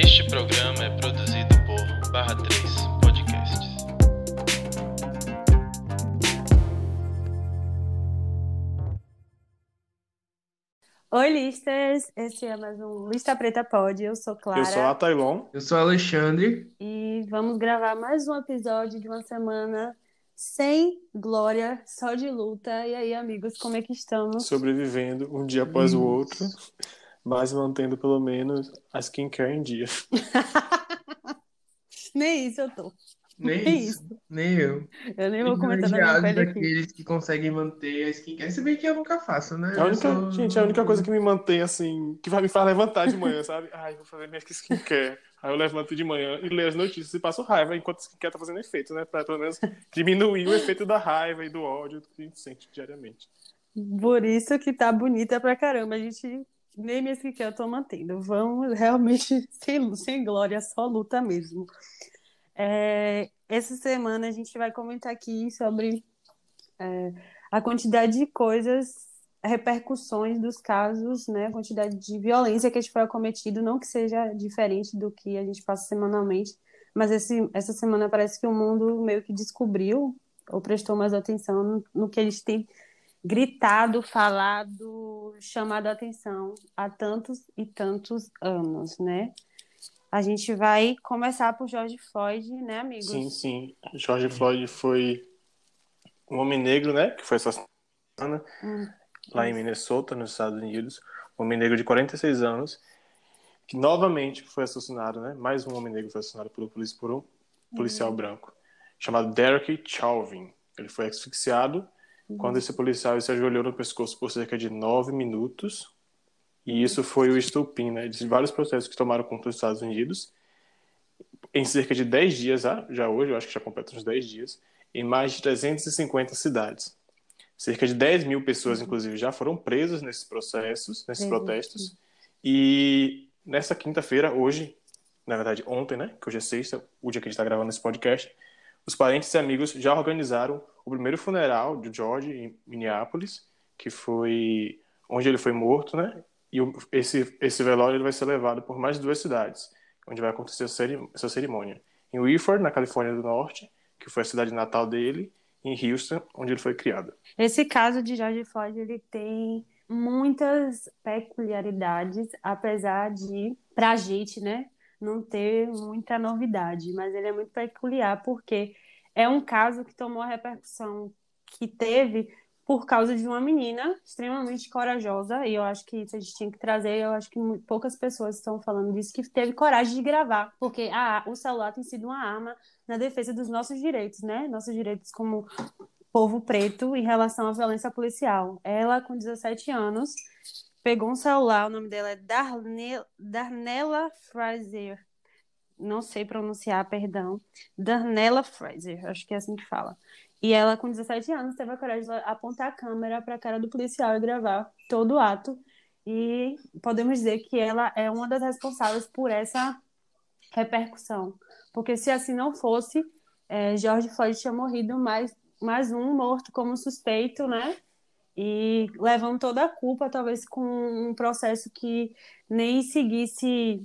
Este programa é produzido por Barra 3 Podcasts. Oi, listers! Esse é mais um Lista Preta Pod. Eu sou Clara. Eu sou a Tailon. Eu sou Alexandre. E vamos gravar mais um episódio de uma semana sem glória, só de luta. E aí, amigos, como é que estamos? Sobrevivendo um dia após o outro, mas mantendo pelo menos a skincare em dia. Nem isso eu tô. Nem Nem isso. Nem eu. Eu nem vou comentar da minha pele aqui. daqueles que conseguem manter a skincare. Se bem que eu nunca faço, né? A única, sou- gente, a única coisa que me mantém assim, que vai me faz levantar de manhã, sabe? Ai, vou fazer minha skincare. Aí eu levanto de manhã e leio as notícias e passo raiva enquanto a skincare tá fazendo efeito, né? Pra pelo menos diminuir o efeito da raiva e do ódio que a gente sente diariamente. Por isso que tá bonita pra caramba. A gente nem minha skincare eu tô mantendo. Vamos realmente sem, sem glória, só luta mesmo. É, essa semana a gente vai comentar aqui sobre é, a quantidade de coisas, repercussões dos casos, né? A quantidade de violência que a gente foi acometido, não que seja diferente do que a gente passa semanalmente, mas esse, essa semana parece que o mundo meio que descobriu ou prestou mais atenção no, no que eles têm gritado, falado, chamado a atenção há tantos e tantos anos, né? A gente vai começar por George Floyd, né, amigos? Sim, sim. George Floyd foi um homem negro, né? Que foi assassinado Hum, lá em Minnesota, nos Estados Unidos. Um homem negro de 46 anos, que novamente foi assassinado, né? Mais um homem negro foi assassinado pelo polici- por um policial branco, chamado Derek Chauvin. Ele foi asfixiado quando esse policial se ajoelhou no pescoço por cerca de nove minutos. E isso foi o estupim, né? De vários processos que tomaram conta dos Estados Unidos. Em cerca de 10 dias, ah, já hoje, eu acho que já completa uns 10 dias, em mais de 350 cidades. Cerca de 10 mil pessoas, inclusive, já foram presas nesses processos, nesses Sim. protestos. E nessa quinta-feira, hoje, na verdade ontem, né? Que hoje é sexta, o dia que a gente está gravando esse podcast, os parentes e amigos já organizaram o primeiro funeral de George em Minneapolis, que foi onde ele foi morto, né? E esse, esse velório ele vai ser levado por mais duas cidades, onde vai acontecer a essa cerimônia. Em Wilford, na Califórnia do Norte, que foi a cidade natal dele, e em Houston, onde ele foi criado. Esse caso de George Floyd, ele tem muitas peculiaridades, apesar de, pra gente, né, não ter muita novidade, mas ele é muito peculiar porque é um caso que tomou a repercussão que teve por causa de uma menina extremamente corajosa, e eu acho que isso a gente tinha que trazer, eu acho que poucas pessoas estão falando disso, que teve coragem de gravar, porque ah, o celular tem sido uma arma na defesa dos nossos direitos, né? Nossos direitos como povo preto em relação à violência policial. Ela, com 17 anos, pegou um celular, o nome dela é Darne Darnella Fraser. Não sei pronunciar, perdão. Darnella Fraser, acho que é assim que fala. E ela, com 17 anos, teve a coragem de apontar a câmera para a cara do policial e gravar todo o ato. E podemos dizer que ela é uma das responsáveis por essa repercussão. Porque se assim não fosse, eh, George Floyd tinha morrido mais, mais um morto como suspeito, né? E levando toda a culpa, talvez com um processo que nem seguisse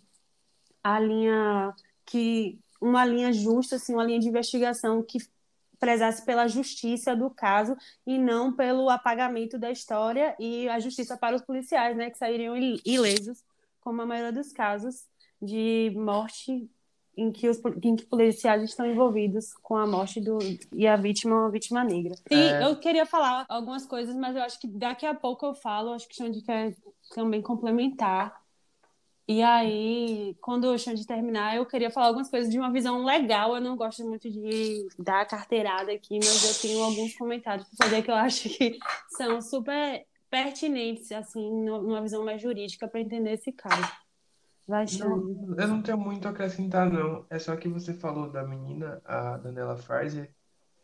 a linha que uma linha justa, assim, uma linha de investigação que prezasse pela justiça do caso e não pelo apagamento da história e a justiça para os policiais, né, que sairiam il- ilesos, como a maioria dos casos de morte em que os em que policiais estão envolvidos com a morte do e a vítima uma vítima negra. E É. eu queria falar algumas coisas, mas eu acho que daqui a pouco eu falo, acho que o Xande quer também complementar. E aí, quando o Xande terminar, eu queria falar algumas coisas de uma visão legal. Eu não gosto muito de dar carteirada aqui, mas eu tenho alguns comentários para fazer que eu acho que são super pertinentes, assim, numa visão mais jurídica para entender esse caso. Vai, Xande. Não, eu não tenho muito a acrescentar, não. É só que você falou da menina, a Daniela Fraser,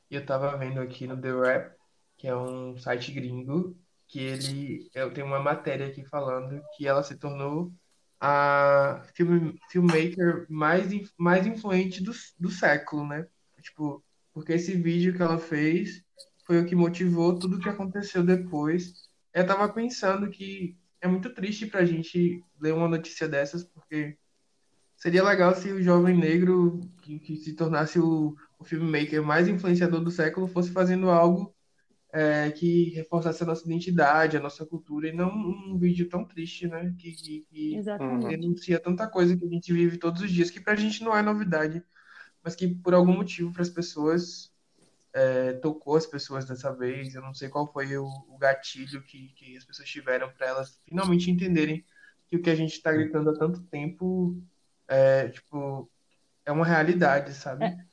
e eu tava vendo aqui no The Rap, que é um site gringo, que ele, eu tenho uma matéria aqui falando que ela se tornou a film, filmmaker mais, mais influente do, do século, né? Tipo, porque esse vídeo que ela fez foi o que motivou tudo o que aconteceu depois. Eu tava pensando que é muito triste pra gente ler uma notícia dessas, porque seria legal se o jovem negro que, que se tornasse o, o filmmaker mais influenciador do século fosse fazendo algo é, que reforçasse a nossa identidade, a nossa cultura, e não um vídeo tão triste, né? Que, que, que denuncia tanta coisa que a gente vive todos os dias, que pra gente não é novidade, mas que por algum motivo para as pessoas é, tocou as pessoas dessa vez. Eu não sei qual foi o, o gatilho que, que as pessoas tiveram para elas finalmente entenderem que o que a gente está gritando há tanto tempo é, tipo, é uma realidade, sabe? É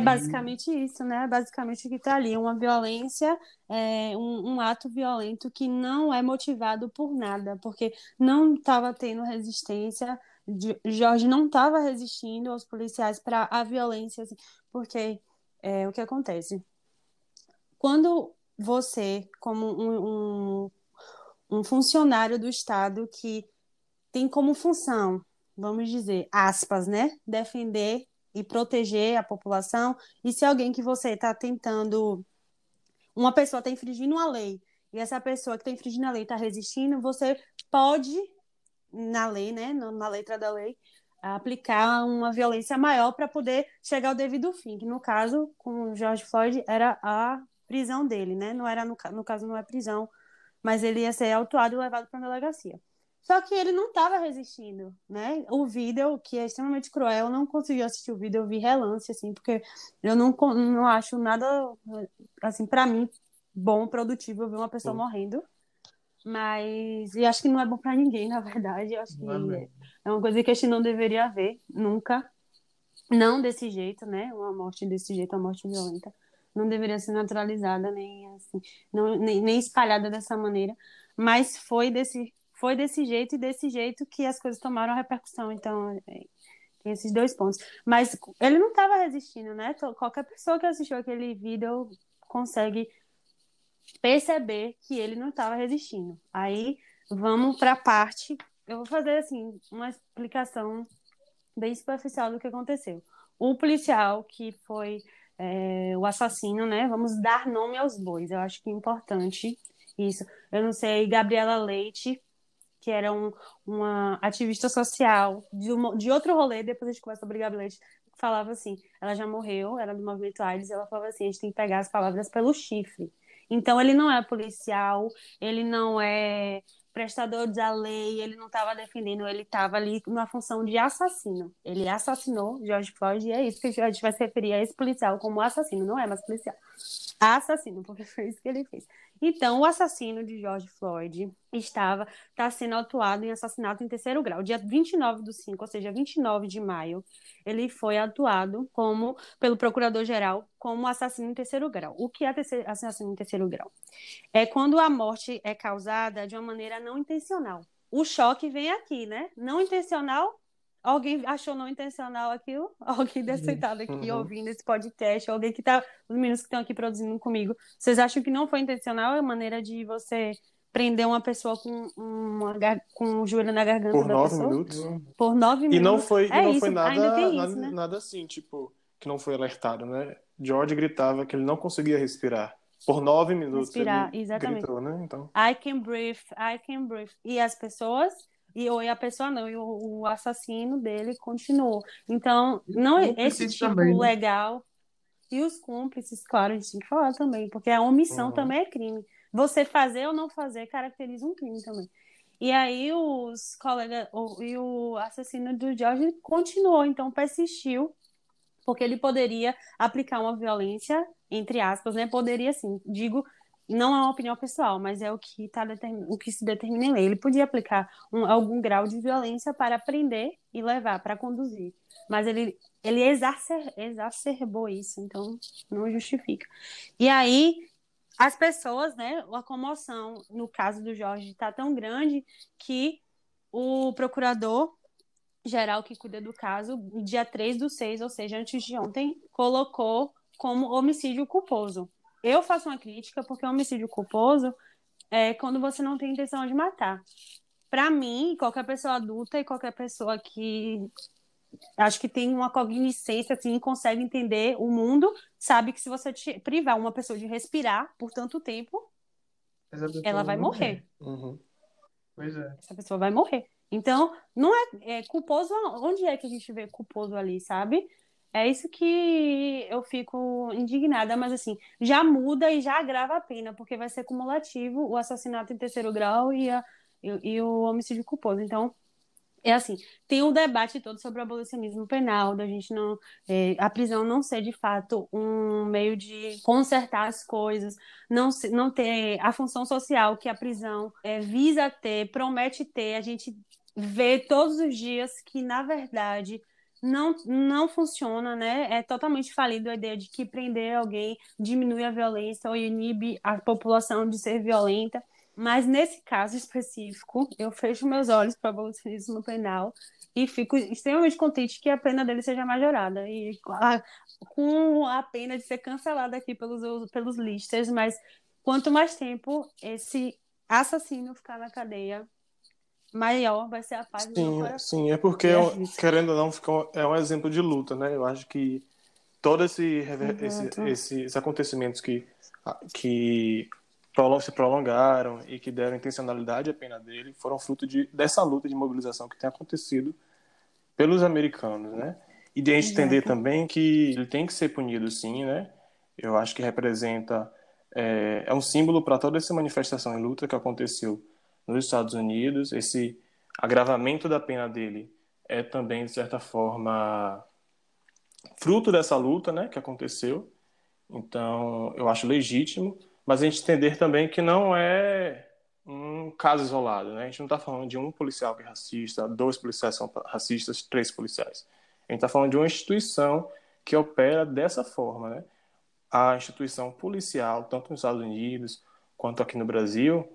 basicamente isso, né? Basicamente o que está ali, uma violência, é, um, um ato violento que não é motivado por nada, porque não estava tendo resistência, Jorge não estava resistindo aos policiais para a violência, assim, porque é, o que acontece? Quando você, como um, um, um funcionário do Estado que tem como função, vamos dizer, aspas, né? Defender e proteger a população. E se alguém que você está tentando. Uma pessoa está infringindo uma lei e essa pessoa que está infringindo a lei está resistindo, você pode, na lei, né? Na letra da lei, aplicar uma violência maior para poder chegar ao devido fim, que no caso, com o George Floyd, era a prisão dele, né? Não era, no, no caso, não é prisão, mas ele ia ser autuado e levado para a delegacia. Só que ele não estava resistindo, né? O vídeo, que é extremamente cruel, eu não consegui assistir o vídeo, eu vi relance, assim, porque eu não, não acho nada, assim, para mim, bom, produtivo ver uma pessoa Sim. morrendo. Mas, e acho que não é bom para ninguém, na verdade. Eu acho que é é uma coisa que a gente não deveria ver, nunca. Não desse jeito, né? Uma morte desse jeito, uma morte violenta. Não deveria ser naturalizada, nem assim, não, nem, nem espalhada dessa maneira. Mas foi desse, foi desse jeito e desse jeito que as coisas tomaram repercussão. Então, é, tem esses dois pontos. Mas ele não estava resistindo, né? Qualquer pessoa que assistiu aquele vídeo consegue perceber que ele não estava resistindo. Aí vamos para a parte. Eu vou fazer assim uma explicação bem superficial do que aconteceu. O policial que foi é, o assassino, né? Vamos dar nome aos bois. Eu acho que é importante isso. Eu não sei, Gabriela Leite, que era um, uma ativista social de, uma- de outro rolê, depois a gente conversa Gabriela Leite, falava assim, ela já morreu, era do movimento AIDS, ela falava assim, a gente tem que pegar as palavras pelo chifre. Então ele não é policial, ele não é prestador da lei, ele não estava defendendo, ele estava ali numa função de assassino. Ele assassinou George Floyd e é isso que a gente vai se referir a esse policial como assassino, não é mais policial. Assassino, porque foi isso que ele fez. Então, o assassino de George Floyd estava está sendo atuado em assassinato em terceiro grau. Dia 29 do 5, ou seja, 29 de maio, ele foi atuado como pelo procurador-geral como assassino em terceiro grau. O que é terceiro- assassino em terceiro grau? É quando a morte é causada de uma maneira não intencional. O choque vem aqui, né? Não intencional. Alguém achou não intencional aquilo? Alguém deve sentado aqui Uhum. ouvindo esse podcast, alguém que tá, os meninos que estão aqui produzindo comigo. Vocês acham que não foi intencional a maneira de você prender uma pessoa com, uma, com o joelho na garganta Por da nove pessoa? minutos. Por nove E minutos. não foi, e É não isso, foi nada, tem nada, isso, né? nada assim, tipo, que não foi alertado, né? George gritava que ele não conseguia respirar. Por nove minutos Respirar, exatamente. gritou, né? Então, I can breathe, I can breathe. E as pessoas, e, ou a pessoa não, e o, o assassino dele continuou. Então, não é cúmplices esse tipo também, né? legal. E os cúmplices, claro, a gente tem que falar também, porque a omissão Uhum. também é crime. Você fazer ou não fazer caracteriza um crime também. E aí os colegas, o, e o assassino do George continuou, então persistiu, porque ele poderia aplicar uma violência, entre aspas, né? Poderia sim, digo, não é uma opinião pessoal, mas é o que, tá determin... o que se determina em lei. Ele podia aplicar um- algum grau de violência para prender e levar, para conduzir. Mas ele, ele exacer... exacerbou isso, então não justifica. E aí, as pessoas, né? A comoção, no caso do Jorge, está tão grande que o procurador geral que cuida do caso, dia 3 do 6, ou seja, antes de ontem, colocou como homicídio culposo. Eu faço uma crítica porque homicídio culposo é quando você não tem intenção de matar. Para mim, qualquer pessoa adulta e qualquer pessoa que acho que tem uma cognicência assim, consegue entender o mundo, sabe que se você te- privar uma pessoa de respirar por tanto tempo, ela vai morrer. uhum. Pois é. Essa pessoa vai morrer. Então, não é, é culposo. Onde é que a gente vê culposo ali, sabe? É isso que eu fico indignada, mas assim, já muda e já agrava a pena, porque vai ser cumulativo o assassinato em terceiro grau e, a, e, e o homicídio culposo. Então, é assim, tem um debate todo sobre o abolicionismo penal, da gente não, é, a prisão não ser de fato um meio de consertar as coisas, não, não ter a função social que a prisão é, visa ter, promete ter, a gente vê todos os dias que, na verdade, não, não funciona, né? É totalmente falido a ideia de que prender alguém diminui a violência ou inibe a população de ser violenta. Mas nesse caso específico, eu fecho meus olhos para o abolicionismo penal e fico extremamente contente que a pena dele seja majorada. E com a pena de ser cancelada aqui pelos, pelos listas, mas quanto mais tempo esse assassino ficar na cadeia, maior vai ser a paz sim, do coração. Sim, é porque, é querendo ou não, é um exemplo de luta, né? Eu acho que todos esse, esse, esses acontecimentos que, que se prolongaram e que deram intencionalidade à pena dele foram fruto de, dessa luta de mobilização que tem acontecido pelos americanos, né? E de a gente entender também que ele tem que ser punido, sim, né? Eu acho que representa é, é um símbolo para toda essa manifestação e luta que aconteceu nos Estados Unidos. Esse agravamento da pena dele é também, de certa forma, fruto dessa luta né, que aconteceu. Então, eu acho legítimo, mas a gente entender também que não é um caso isolado. Né? A gente não está falando de um policial que é racista, dois policiais são racistas, três policiais. A gente está falando de uma instituição que opera dessa forma. Né? A instituição policial, tanto nos Estados Unidos quanto aqui no Brasil,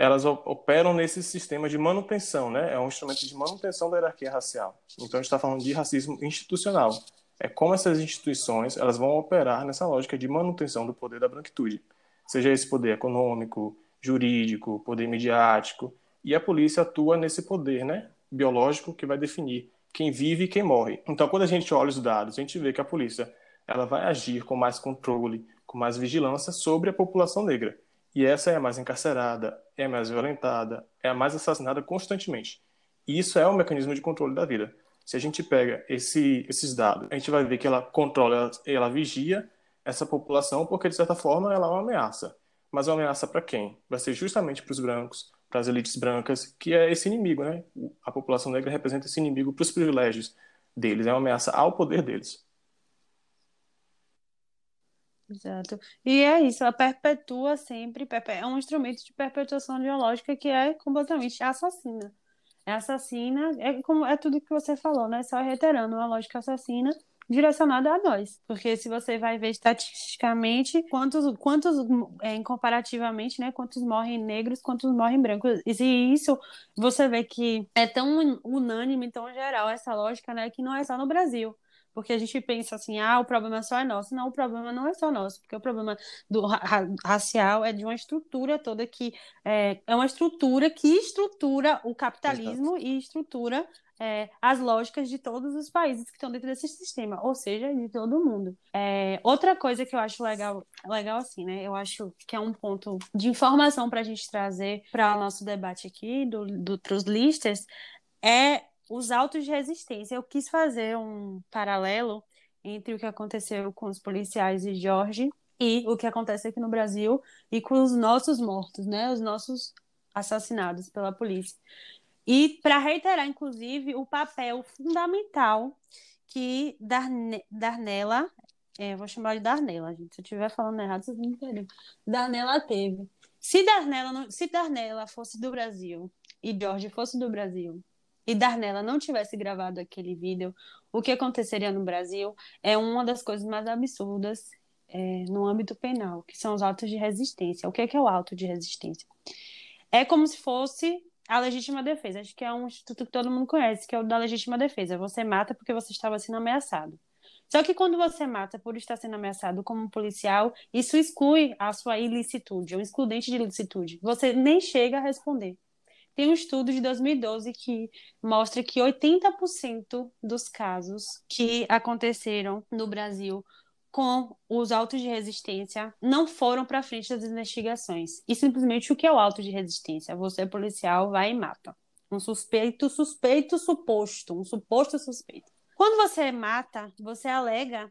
elas operam nesse sistema de manutenção, né? É um instrumento de manutenção da hierarquia racial. Então a gente está falando de racismo institucional. É como essas instituições elas vão operar nessa lógica de manutenção do poder da branquitude, seja esse poder econômico, jurídico, poder midiático, e a polícia atua nesse poder, né? Biológico que vai definir quem vive e quem morre. Então quando a gente olha os dados, a gente vê que a polícia ela vai agir com mais controle, com mais vigilância sobre a população negra. E essa é a mais encarcerada, é a mais violentada, é a mais assassinada constantemente. E isso é um mecanismo de controle da vida. Se a gente pega esse, esses dados, a gente vai ver que ela controla, ela, ela vigia essa população porque, de certa forma, ela é uma ameaça. Mas uma ameaça para quem? Vai ser justamente para os brancos, para as elites brancas, que é esse inimigo, né? A população negra representa esse inimigo para os privilégios deles, é uma ameaça ao poder deles. Exato. E é isso, ela perpetua sempre, é um instrumento de perpetuação ideológica que é completamente assassina. É assassina, é, como, é tudo que você falou, né? Só reiterando, uma lógica assassina direcionada a nós. Porque se você vai ver estatisticamente quantos, quantos é, comparativamente, né? Quantos morrem negros, quantos morrem brancos. E se isso você vê que é tão unânime, tão geral essa lógica, né? Que não é só no Brasil porque a gente pensa assim, ah, o problema só é nosso. Não, o problema não é só nosso, porque o problema do ra racial é de uma estrutura toda que é, é uma estrutura que estrutura o capitalismo Exato. e estrutura é, as lógicas de todos os países que estão dentro desse sistema, ou seja, de todo mundo. É, outra coisa que eu acho legal, legal assim, né? Eu acho que é um ponto de informação para a gente trazer para o nosso debate aqui do, do, dos listas é os autos de resistência. Eu quis fazer um paralelo entre o que aconteceu com os policiais de Jorge e o que acontece aqui no Brasil e com os nossos mortos, né? Os nossos assassinados pela polícia. E para reiterar, inclusive, o papel fundamental que Darne Darnella, é, vou chamar de Darnella, gente. Se eu estiver falando errado, vocês me entendem. Darnella teve. Se Darnella, não, se Darnella fosse do Brasil e Jorge fosse do Brasil, e Darnella não tivesse gravado aquele vídeo, o que aconteceria no Brasil é uma das coisas mais absurdas é, no âmbito penal, que são os autos de resistência. O que é, que é o auto de resistência? É como se fosse a legítima defesa. Acho que é um instituto que todo mundo conhece, que é o da legítima defesa. Você mata porque você estava sendo ameaçado. Só que quando você mata por estar sendo ameaçado como um policial, isso exclui a sua ilicitude, um excludente de ilicitude. Você nem chega a responder. Tem um estudo de 2012 que mostra que 80% dos casos que aconteceram no Brasil com os autos de resistência não foram para frente das investigações. E simplesmente o que é o auto de resistência? Você, policial, vai e mata. Um suspeito, suspeito, suposto. Um suposto suspeito. Quando você mata, você alega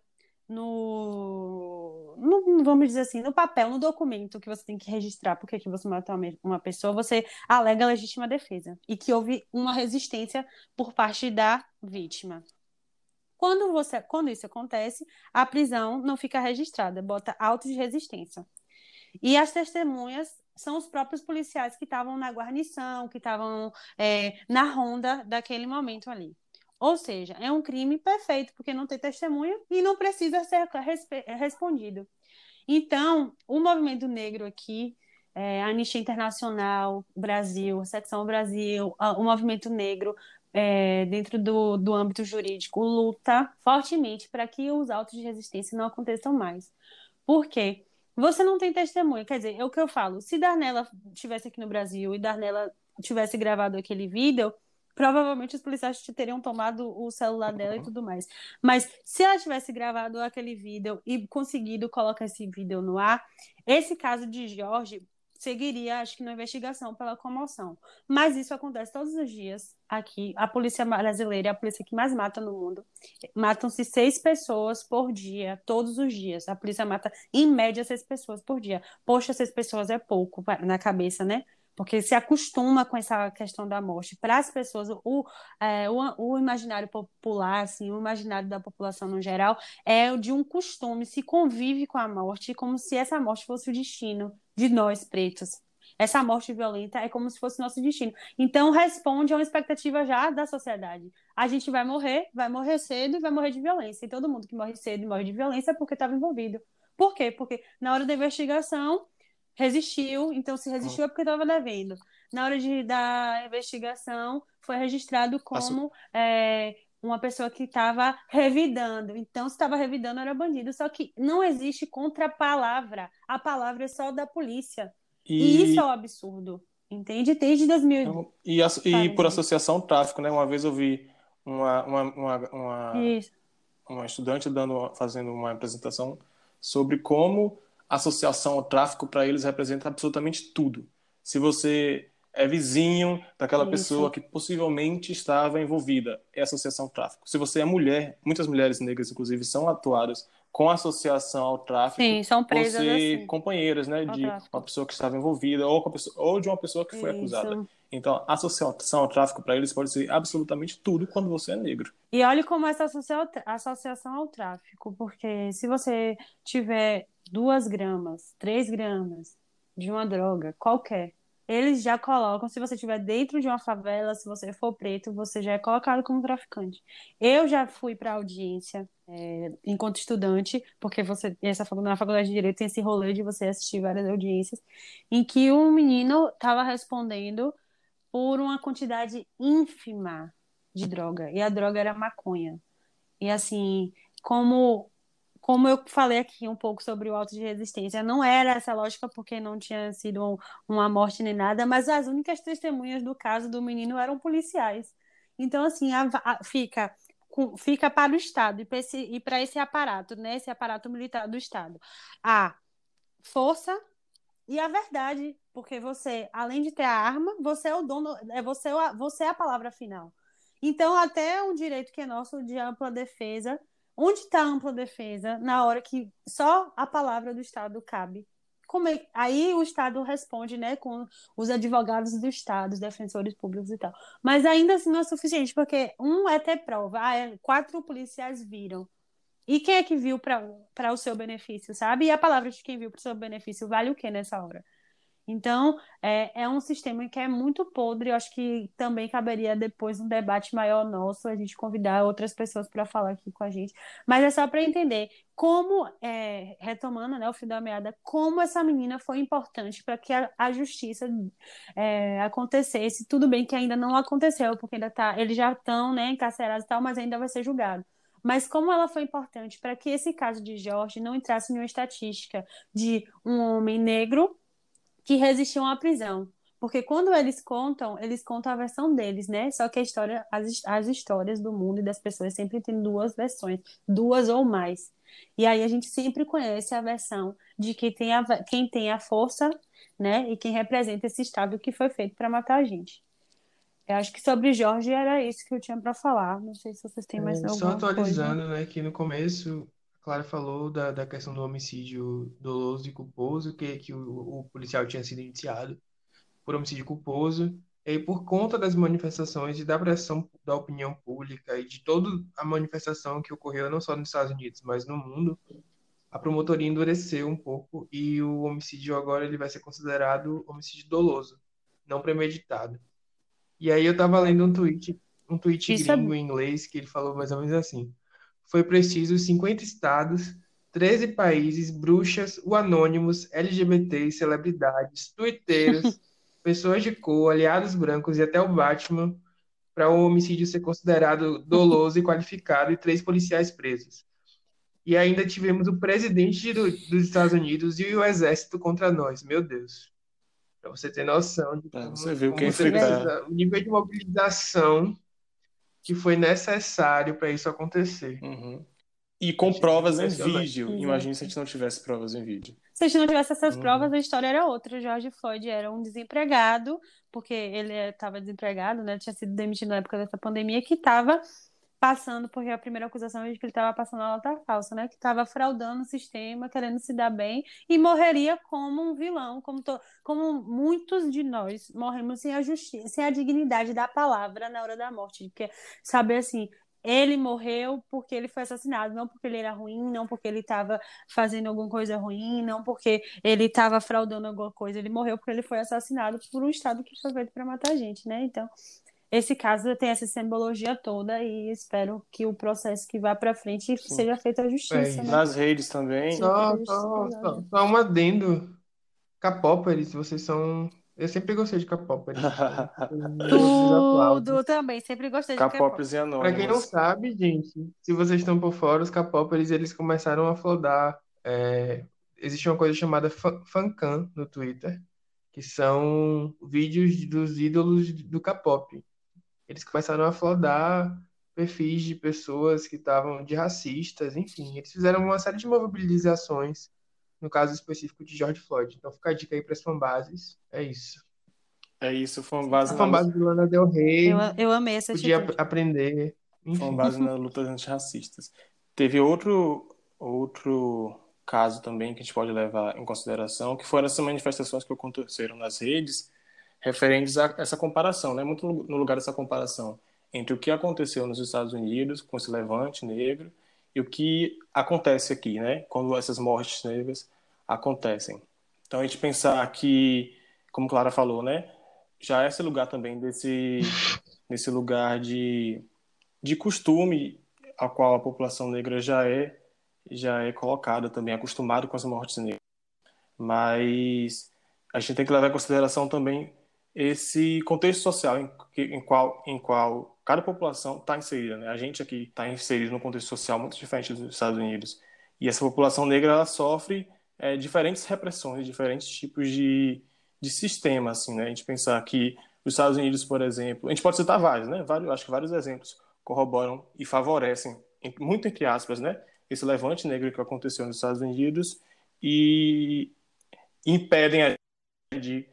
no, no, vamos dizer assim, no papel, no documento que você tem que registrar porque que você matou uma pessoa, você alega legítima defesa e que houve uma resistência por parte da vítima. Quando, você, quando isso acontece, a prisão não fica registrada, bota auto de resistência. E as testemunhas são os próprios policiais que estavam na guarnição, que estavam é, na ronda daquele momento ali. Ou seja, é um crime perfeito, porque não tem testemunha e não precisa ser respondido. Então, o movimento negro aqui, é, a Anistia Internacional, Brasil, Secção Brasil, o movimento negro é, dentro do, do âmbito jurídico luta fortemente para que os autos de resistência não aconteçam mais. Por quê? Você não tem testemunha. Quer dizer, é o que eu falo. Se Darnella estivesse aqui no Brasil e Darnella tivesse gravado aquele vídeo, provavelmente os policiais teriam tomado o celular dela e tudo mais. Mas se ela tivesse gravado aquele vídeo e conseguido colocar esse vídeo no ar, esse caso de Jorge seguiria, acho que, na investigação pela comoção. Mas isso acontece todos os dias aqui. A polícia brasileira é a polícia que mais mata no mundo. Matam-se seis pessoas por dia, todos os dias. A polícia mata, em média, seis pessoas por dia. Poxa, seis pessoas é pouco na cabeça, né? Porque se acostuma com essa questão da morte. Para as pessoas, o, é, o, o, imaginário popular, assim, o imaginário da população no geral, é o de um costume, se convive com a morte como se essa morte fosse o destino de nós pretos. Essa morte violenta é como se fosse nosso destino. Então, responde a uma expectativa já da sociedade. A gente vai morrer, vai morrer cedo e vai morrer de violência. E todo mundo que morre cedo e morre de violência é porque estava envolvido. Por quê? Porque na hora da investigação, resistiu, então se resistiu é porque estava devendo. Na hora de, da investigação, foi registrado como é, uma pessoa que estava revidando. Então, se estava revidando, era bandido. Só que não existe contra-palavra. A palavra é só da polícia. E, e isso é um absurdo. Entende? Desde 2000. Então, e, e por associação tráfico, né? Uma vez eu vi uma, uma, uma, uma, uma estudante dando, fazendo uma apresentação sobre como associação ao tráfico para eles representa absolutamente tudo. Se você é vizinho daquela Isso. pessoa que possivelmente estava envolvida, é associação ao tráfico. Se você é mulher, muitas mulheres negras, inclusive, são atuadas com associação ao tráfico. Sim, são presas por ser assim, companheiras, né, de tráfico. uma pessoa que estava envolvida ou, pessoa, ou de uma pessoa que foi Isso. acusada. Então, associação ao tráfico para eles pode ser absolutamente tudo quando você é negro. E olhe como essa associação ao tráfico, porque se você tiver duas gramas, três gramas de uma droga qualquer, eles já colocam, se você estiver dentro de uma favela, se você for preto, você já é colocado como traficante. Eu já fui para audiência é, enquanto estudante, porque você essa na faculdade de direito tem esse rolê de você assistir várias audiências, em que um menino estava respondendo por uma quantidade ínfima de droga, e a droga era maconha. E assim, como como eu falei aqui um pouco sobre o auto de resistência, não era essa lógica porque não tinha sido um, uma morte nem nada, mas as únicas testemunhas do caso do menino eram policiais. Então, assim, a, a, fica, fica para o Estado e para esse, esse aparato, né, esse aparato militar do Estado, a força e a verdade, porque você, além de ter a arma, você é o dono, é você, você é a palavra final. Então, até um direito que é nosso de ampla defesa Onde está a ampla defesa na hora que só a palavra do Estado cabe? É? Aí o Estado responde, né, com os advogados do Estado, os defensores públicos e tal. Mas ainda assim não é suficiente, porque um é ter prova. Ah, é, quatro policiais viram. E quem é que viu para o seu benefício, sabe? E a palavra de quem viu para o seu benefício vale o que nessa hora? Então, é, é um sistema que é muito podre. Eu acho que também caberia depois um debate maior nosso, a gente convidar outras pessoas para falar aqui com a gente. Mas é só para entender como, é, retomando né, o fio da meada, como essa menina foi importante para que a, a justiça é, acontecesse. Tudo bem que ainda não aconteceu, porque ainda tá, eles já estão né, encarcerados e tal, mas ainda vai ser julgado mas como ela foi importante para que esse caso de Jorge não entrasse em uma estatística de um homem negro que resistiam à prisão. Porque quando eles contam, eles contam a versão deles, né? Só que a história, as, as histórias do mundo e das pessoas sempre tem duas versões, duas ou mais. E aí a gente sempre conhece a versão de quem tem a, quem tem a força, né? E quem representa esse Estado que foi feito para matar a gente. Eu acho que sobre Jorge era isso que eu tinha para falar. Não sei se vocês têm mais É, só alguma coisa. atualizando, né, que no começo Clara falou da, da questão do homicídio doloso e culposo, que, que o, o policial tinha sido indiciado por homicídio culposo. E por conta das manifestações e da pressão da opinião pública e de toda a manifestação que ocorreu não só nos Estados Unidos, mas no mundo, a promotoria endureceu um pouco e o homicídio agora ele vai ser considerado homicídio doloso, não premeditado. E aí eu tava lendo um tweet, um tweet Isso é gringo em inglês que ele falou mais ou menos assim: Foi preciso 50 estados, 13 países, bruxas, o anônimos, LGBTs, celebridades, twitteiros, pessoas de cor, aliados brancos e até o Batman para o homicídio ser considerado doloso e qualificado e três policiais presos. E ainda tivemos o presidente do- dos Estados Unidos e o exército contra nós. Meu Deus. Para você ter noção de como, você ver o como que você precisa- o nível de mobilização que foi necessário para isso acontecer. Uhum. E com provas em vídeo. Exato. Imagina se a gente não tivesse provas em vídeo. Se a gente não tivesse essas Uhum. provas, a história era outra. O George Floyd era um desempregado, porque ele estava desempregado, né? Tinha sido demitido na época dessa pandemia, que estava passando, porque a primeira acusação é de que ele estava passando a nota falsa, né? Que estava fraudando o sistema, querendo se dar bem, e morreria como um vilão, como, to- como muitos de nós morremos sem a justiça, sem a dignidade da palavra na hora da morte. Porque saber assim. Ele morreu porque ele foi assassinado, não porque ele era ruim, não porque ele estava fazendo alguma coisa ruim, não porque ele estava fraudando alguma coisa. Ele morreu porque ele foi assassinado por um Estado que foi feito para matar a gente, né? Então, esse caso tem essa simbologia toda e espero que o processo que vá para frente Sim. seja feita a justiça, É, né? Nas redes também. Só, só, só, só um adendo. Capóperes, vocês são. Eu sempre gostei de Capóperes. Tudo também, sempre gostei de K-pop. Capopes e Pra quem não Anônimos. sabe, gente, se vocês estão por fora, os Capóperes eles começaram a flodar. É, existe uma coisa chamada fan- fancam no Twitter, que são vídeos dos ídolos do K-pop. Eles começaram a flodar perfis de pessoas que estavam de racistas, enfim, eles fizeram uma série de mobilizações, no caso específico de George Floyd. Então fica a dica aí para as fanbases. É isso. É isso, foi uma base A na, fanbase de Lana Del Rey Eu, eu amei essa podia atitude. aprender. Enfim. uma base na luta antirracistas. Teve outro, outro caso também que a gente pode levar em consideração, que foram essas manifestações que aconteceram nas redes, referentes a essa comparação, né? Muito no lugar dessa comparação entre o que aconteceu nos Estados Unidos com esse levante negro e o que acontece aqui, né? Quando essas mortes negras acontecem. Então a gente pensar que, como Clara falou, né? Já é esse lugar também desse nesse lugar de de costume ao qual a população negra já é já é colocada também acostumado com as mortes negras mas a gente tem que levar em consideração também esse contexto social em, em qual em qual cada população está inserida né? a gente aqui está inserido num contexto social muito diferente dos Estados Unidos. E essa população negra ela sofre é, diferentes repressões diferentes tipos de de sistema assim né? A gente pensar que os Estados Unidos por exemplo a gente pode citar vários né? Vários acho que vários exemplos corroboram e favorecem, em- muito entre aspas, né, esse levante negro que aconteceu nos Estados Unidos e impedem a de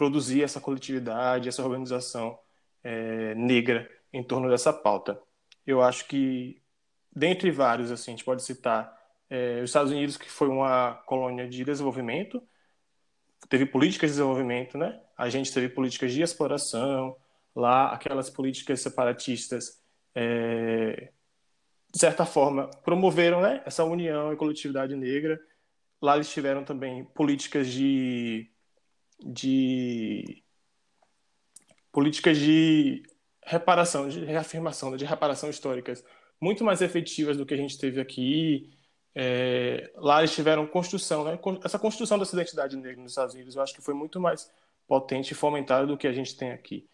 produzir essa coletividade, essa organização é, negra em torno dessa pauta. Eu acho que, dentre vários, assim, a gente pode citar é, os Estados Unidos, que foi uma colônia de desenvolvimento, teve políticas de desenvolvimento, né? A gente teve políticas de exploração, lá aquelas políticas separatistas é, de certa forma, promoveram né, essa união e coletividade negra. Lá eles tiveram também políticas de, de políticas de reparação, de reafirmação, de reparação históricas muito mais efetivas do que a gente teve aqui. É, lá eles tiveram construção, né? Essa construção dessa identidade negra nos Estados Unidos, eu acho que foi muito mais potente e fomentada do que a gente tem aqui.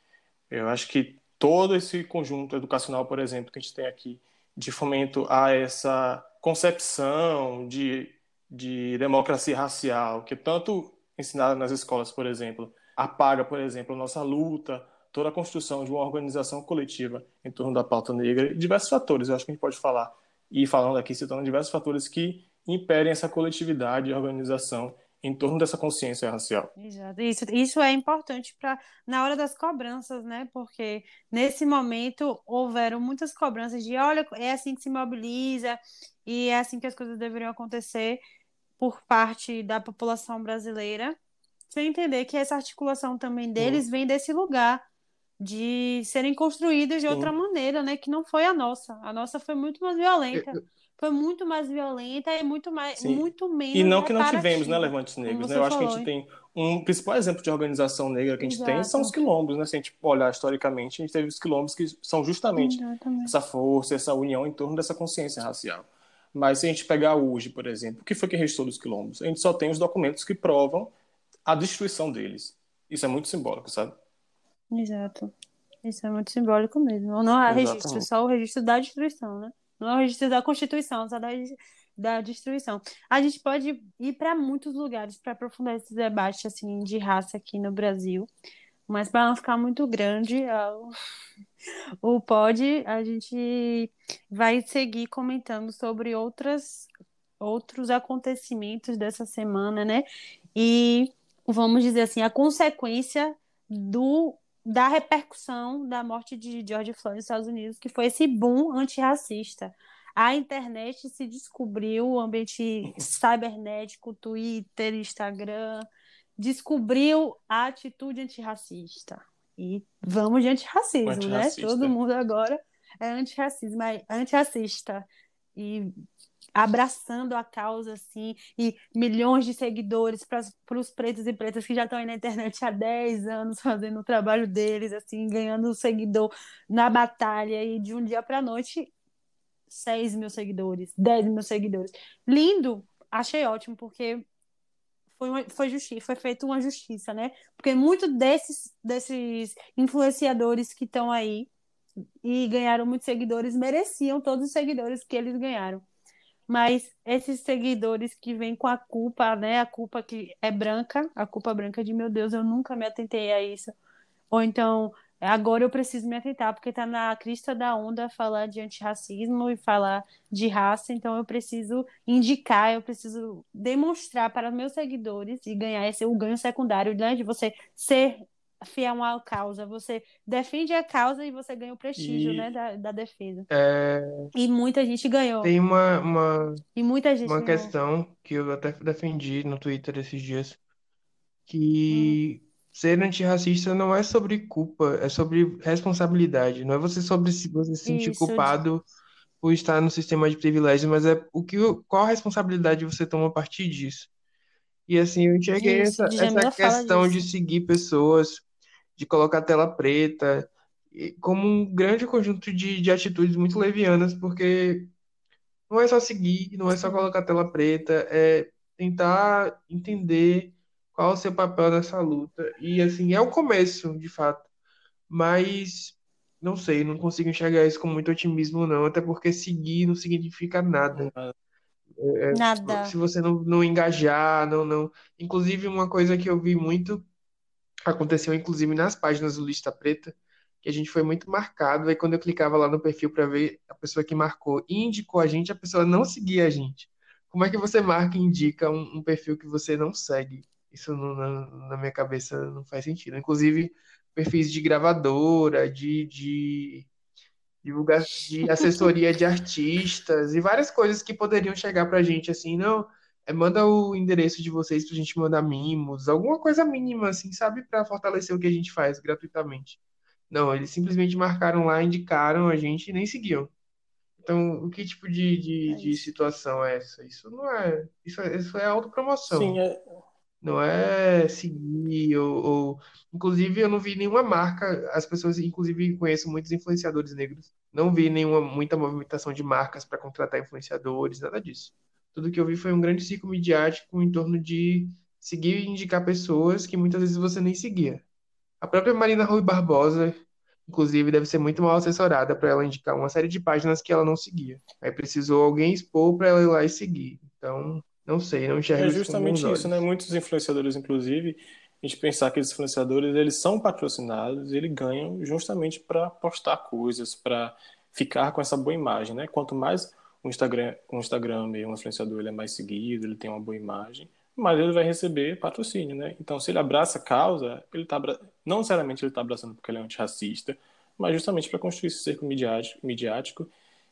Eu acho que todo esse conjunto educacional, por exemplo, que a gente tem aqui, de fomento a essa concepção de, de democracia racial, que tanto ensinada nas escolas, por exemplo, apaga, por exemplo, nossa luta, toda a construção de uma organização coletiva em torno da pauta negra, e diversos fatores, eu acho que a gente pode falar, e falando aqui, citando diversos fatores que impedem essa coletividade e organização em torno dessa consciência racial. Isso, isso é importante para na hora das cobranças, né? Porque nesse momento houveram muitas cobranças de olha, é assim que se mobiliza e é assim que as coisas deveriam acontecer por parte da população brasileira, sem entender que essa articulação também deles vem desse lugar de serem construídos de outra maneira, né? Que não foi a nossa. A nossa foi muito mais violenta. Eu foi muito mais violenta e muito mais Sim. muito menos e não que não tivemos né levantes negros né? eu acho que a gente tem um principal exemplo de organização negra que a gente Exato. tem são os quilombos né se a gente olhar historicamente a gente teve os quilombos que são justamente Exatamente. essa força essa união em torno dessa consciência racial mas se a gente pegar hoje por exemplo o que foi que restou dos quilombos? A gente só tem os documentos que provam a destruição deles. Isso é muito simbólico sabe? Exato. Isso é muito simbólico mesmo. Não há Exatamente. registro só o registro da destruição né? Não é o registro da Constituição, só da, da destruição. A gente pode ir para muitos lugares para aprofundar esse debate assim, de raça aqui no Brasil, mas para não ficar muito grande, o pode a gente vai seguir comentando sobre outras, outros acontecimentos dessa semana, né? E vamos dizer assim, a consequência do da repercussão da morte de George Floyd nos Estados Unidos, que foi esse boom antirracista. A internet se descobriu, o ambiente cibernético, Twitter, Instagram, descobriu a atitude antirracista. E vamos de antirracismo, né? antirracista. né? Todo mundo agora é antirracismo, é antirracista. E abraçando a causa, assim, e milhões de seguidores para os pretos e pretas que já estão aí na internet há 10 anos fazendo o trabalho deles, assim, ganhando seguidor na batalha, e de um dia para a noite, 6 mil seguidores, 10 mil seguidores. Lindo, achei ótimo, porque foi, uma, foi justiça, foi feita uma justiça, né? Porque muitos desses, desses influenciadores que estão aí e ganharam muitos seguidores mereciam todos os seguidores que eles ganharam mas esses seguidores que vêm com a culpa, né, a culpa que é branca, a culpa branca de meu Deus, eu nunca me atentei a isso. Ou então, agora eu preciso me atentar, porque está na crista da onda falar de antirracismo e falar de raça, então eu preciso indicar, eu preciso demonstrar para meus seguidores e ganhar esse o ganho secundário, né, de você ser fiel à causa, você defende a causa e você ganha o prestígio, e, né, da, da defesa. É... E muita gente ganhou. Tem uma, uma, e muita gente uma ganhou. questão que eu até defendi no Twitter esses dias, que hum. Ser antirracista não é sobre culpa, é sobre responsabilidade. Não é você sobre se você se sentir Isso, culpado por estar no sistema de privilégio, mas é o que qual a responsabilidade você toma a partir disso. E assim, eu enxerguei Isso, essa, essa questão de seguir pessoas de colocar tela preta, como um grande conjunto de, de atitudes muito levianas, porque não é só seguir, não é só colocar tela preta, é tentar entender qual o seu papel nessa luta. E assim, é o começo, de fato. Mas não sei, não consigo enxergar isso com muito otimismo, não, até porque seguir não significa nada. É, é nada. Se você não, não engajar, não, não. Inclusive, uma coisa que eu vi muito Aconteceu inclusive nas páginas do Lista Preta, que a gente foi muito marcado. Aí quando eu clicava lá no perfil para ver a pessoa que marcou e indicou a gente, a pessoa não seguia a gente. Como é que você marca e indica um, um perfil que você não segue? Isso não, na, na, minha cabeça não faz sentido. Inclusive, perfis de gravadora, de, de, divulgar, de assessoria de artistas e várias coisas que poderiam chegar para a gente assim, não é, manda o endereço de vocês pra gente mandar mimos, alguma coisa mínima, assim, sabe? para fortalecer o que a gente faz gratuitamente. Não, eles simplesmente marcaram lá, indicaram a gente e nem seguiam. Então, o que tipo de, de, é de situação é essa? Isso não é. Isso é, isso é autopromoção. Sim, é. Não é seguir ou, ou, Inclusive, eu não vi nenhuma marca. As pessoas, inclusive, conheço muitos influenciadores negros. Não vi nenhuma muita movimentação de marcas para contratar influenciadores, nada disso tudo que eu vi foi um grande ciclo midiático em torno de seguir e indicar pessoas que muitas vezes você nem seguia. A própria Marina Rui Barbosa, inclusive, deve ser muito mal assessorada para ela indicar uma série de páginas que ela não seguia. Aí precisou alguém expor para ela ir lá e seguir. Então, não sei, não enxergo É justamente isso, isso, né? Muitos influenciadores, inclusive, a gente pensar que esses influenciadores, eles são patrocinados, eles ganham justamente para postar coisas, para ficar com essa boa imagem, né? Quanto mais um Instagram, um Instagram um influenciador, ele é mais seguido, ele tem uma boa imagem, mas ele vai receber patrocínio, né? Então, se ele abraça a causa, ele tá não necessariamente ele está abraçando porque ele é antirracista, mas justamente para construir esse cerco midiático, midiático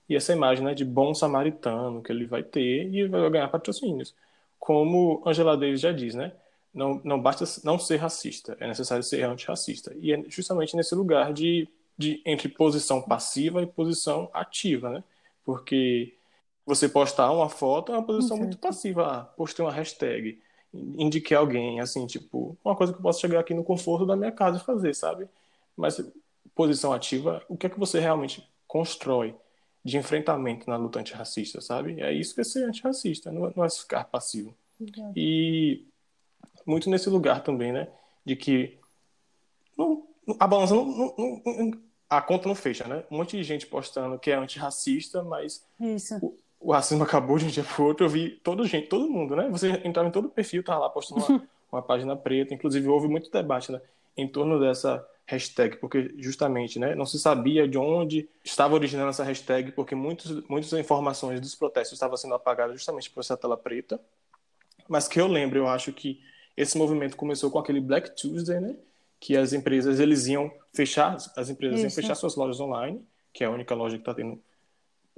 e essa imagem né, de bom samaritano que ele vai ter e vai ganhar patrocínios. Como Angela Davis já diz, né? Não, não basta não ser racista, é necessário ser antirracista. E é justamente nesse lugar de, de entre posição passiva e posição ativa, né? Porque você postar uma foto é uma posição muito passiva. Ah, postei uma hashtag, indiquei alguém, assim, tipo, uma coisa que eu posso chegar aqui no conforto da minha casa e fazer, sabe? Mas posição ativa, o que é que você realmente constrói de enfrentamento na luta antirracista, sabe? É isso que é ser antirracista, não, não é ficar passivo. E muito nesse lugar também, né? De que não, a balança não, não, não, a conta não fecha, né? Um monte de gente postando que é antirracista, mas o, o, racismo acabou de um dia pro outro. Eu vi toda gente, todo mundo, né? Você entrava em todo o perfil, tava lá postando uma, uma página preta. Inclusive, houve muito debate né, em torno dessa hashtag, porque justamente né, não se sabia de onde estava originando essa hashtag, porque muitos, muitas informações dos protestos estavam sendo apagadas justamente por essa tela preta. Mas que eu lembro, eu acho que esse movimento começou com aquele Black Tuesday, né? Que as empresas eles iam fechar, as empresas Isso. iam fechar suas lojas online, que é a única loja que está tendo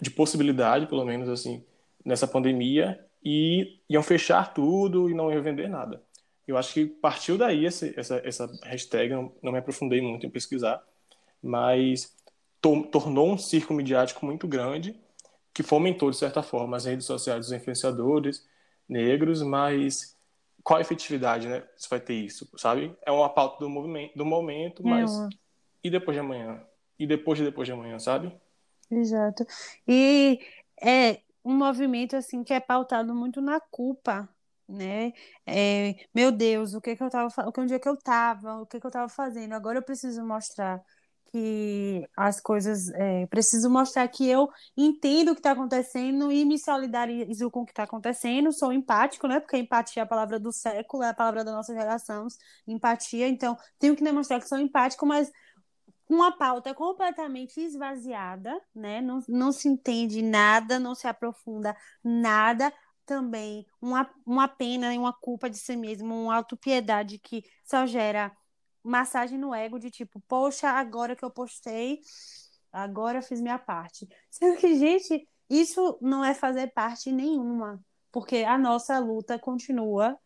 de possibilidade, pelo menos assim, nessa pandemia, e iam fechar tudo e não iam vender nada. Eu acho que partiu daí esse, essa, essa hashtag, não, não me aprofundei muito em pesquisar, mas to, tornou um circo midiático muito grande, que fomentou, de certa forma, as redes sociais dos influenciadores negros, mas qual a efetividade, né? Você vai ter isso, sabe? É uma pauta do movimento, do momento, é mas e depois de amanhã? E depois de depois de amanhã, sabe? Exato. E é um movimento assim que é pautado muito na culpa, né? É, meu Deus, o que que eu tava, onde é que eu tava, o que que eu tava fazendo? Agora eu preciso mostrar que as coisas, é, preciso mostrar que eu entendo o que está acontecendo e me solidarizo com o que está acontecendo, sou empático, né? Porque empatia é a palavra do século, é a palavra da nossa geração, empatia, então tenho que demonstrar que sou empático, mas uma pauta completamente esvaziada, né? Não, não se entende nada, não se aprofunda nada, também uma, uma pena e uma culpa de si mesmo, uma autopiedade que só gera massagem no ego de tipo, poxa, agora que eu postei, agora eu fiz minha parte. Sendo que, gente, isso não é fazer parte nenhuma, porque a nossa luta continua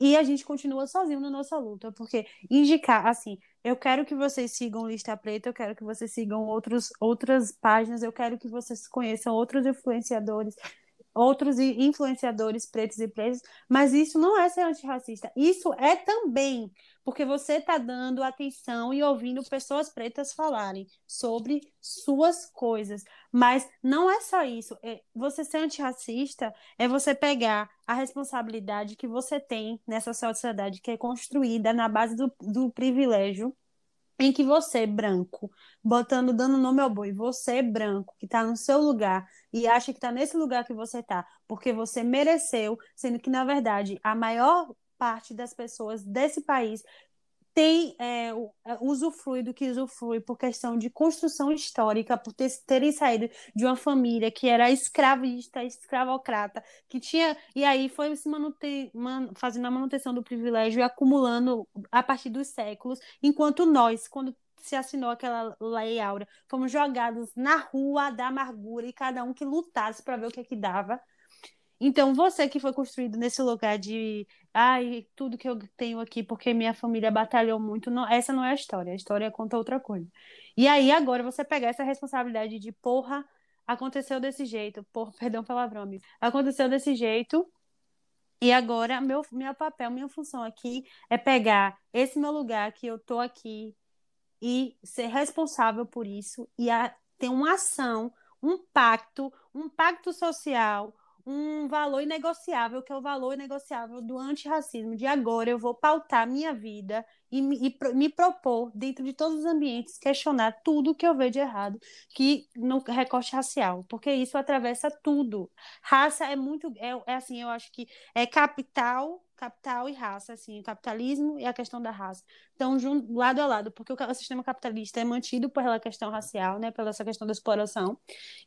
e a gente continua sozinho na nossa luta, porque indicar, assim, eu quero que vocês sigam Lista Preta, eu quero que vocês sigam outros, outras páginas, eu quero que vocês conheçam outros influenciadores, outros influenciadores pretos e pretas, mas isso não é ser antirracista. Isso é também porque você está dando atenção e ouvindo pessoas pretas falarem sobre suas coisas. Mas não é só isso. É, você ser antirracista é você pegar a responsabilidade que você tem nessa sociedade que é construída na base do, do privilégio em que você, branco, botando, dando nome ao boi, você, branco, que está no seu lugar e acha que está nesse lugar que você está, porque você mereceu, sendo que, na verdade, a maior parte das pessoas desse país tem é, é, usufrui do que usufrui por questão de construção histórica, por ter, terem saído de uma família que era escravista, escravocrata, que tinha. E aí foi se manter, man, fazendo a manutenção do privilégio e acumulando a partir dos séculos, enquanto nós, quando se assinou aquela lei áurea, fomos jogados na rua da amargura e cada um que lutasse para ver o que, é que dava. Então, você que foi construído nesse lugar de, ai, tudo que eu tenho aqui porque minha família batalhou muito, não, essa não é a história, a história conta outra coisa. E aí, agora, você pegar essa responsabilidade de, porra, aconteceu desse jeito, porra, perdão palavrão, amigo, aconteceu desse jeito, e agora, meu, meu papel, minha função aqui é pegar esse meu lugar que eu tô aqui e ser responsável por isso e a, ter uma ação, um pacto, um pacto social, um valor inegociável, que é o valor inegociável do antirracismo, de agora eu vou pautar minha vida e, me- e me propor, dentro de todos os ambientes, questionar tudo que eu vejo de errado que no recorte racial, porque isso atravessa tudo. Raça é muito, é, é assim, eu acho que é capital, capital e raça, assim, o capitalismo e a questão da raça. Estão jun- lado a lado, porque o, sistema capitalista é mantido pela questão racial, né, pela essa questão da exploração,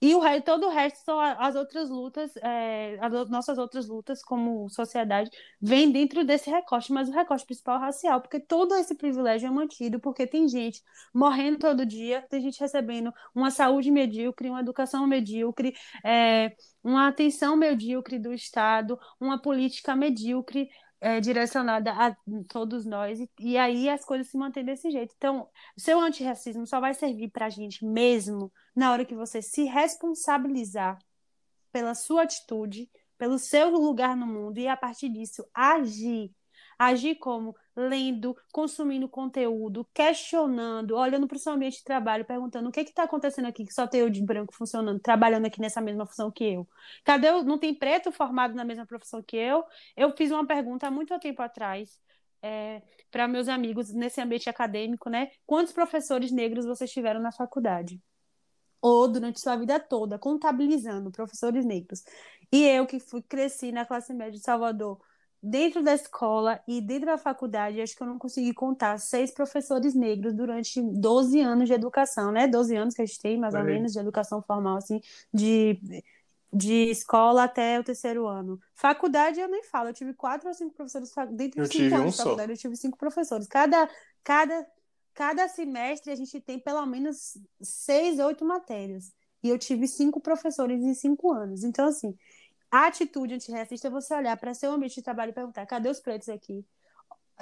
e o todo o resto são as outras lutas, é, as nossas outras lutas como sociedade, vem dentro desse recorte, mas o recorte principal é racial, porque todo esse privilégio é mantido, porque tem gente morrendo todo dia, tem gente recebendo uma saúde medíocre, uma educação medíocre, é, uma atenção medíocre do Estado, uma política medíocre é, direcionada a todos nós, e, e aí as coisas se mantêm desse jeito. Então, o seu antirracismo só vai servir para a gente mesmo na hora que você se responsabilizar pela sua atitude, pelo seu lugar no mundo e a partir disso agir. Agir como lendo, consumindo conteúdo, questionando, olhando para o seu ambiente de trabalho, perguntando o que está acontecendo aqui que só tem eu de branco funcionando, trabalhando aqui nessa mesma função que eu. Cadê o... Não tem preto formado na mesma profissão que eu? Eu fiz uma pergunta há muito tempo atrás é, para meus amigos nesse ambiente acadêmico, né? Quantos professores negros vocês tiveram na faculdade? Ou durante sua vida toda, contabilizando professores negros. E eu que fui, cresci na classe média de Salvador, dentro da escola e dentro da faculdade, acho que eu não consegui contar seis professores negros durante 12 anos de educação, né? 12 anos que a gente tem, mais ou menos, de educação formal, assim, de, de escola até o terceiro ano. Faculdade eu nem falo, eu tive quatro ou cinco professores, dentro de cinco tive anos um de só. faculdade, eu tive cinco professores. Cada, cada, cada semestre a gente tem pelo menos seis, oito matérias. E eu tive cinco professores em cinco anos. Então, assim, a atitude antirracista é você olhar para seu ambiente de trabalho e perguntar: cadê os pretos aqui?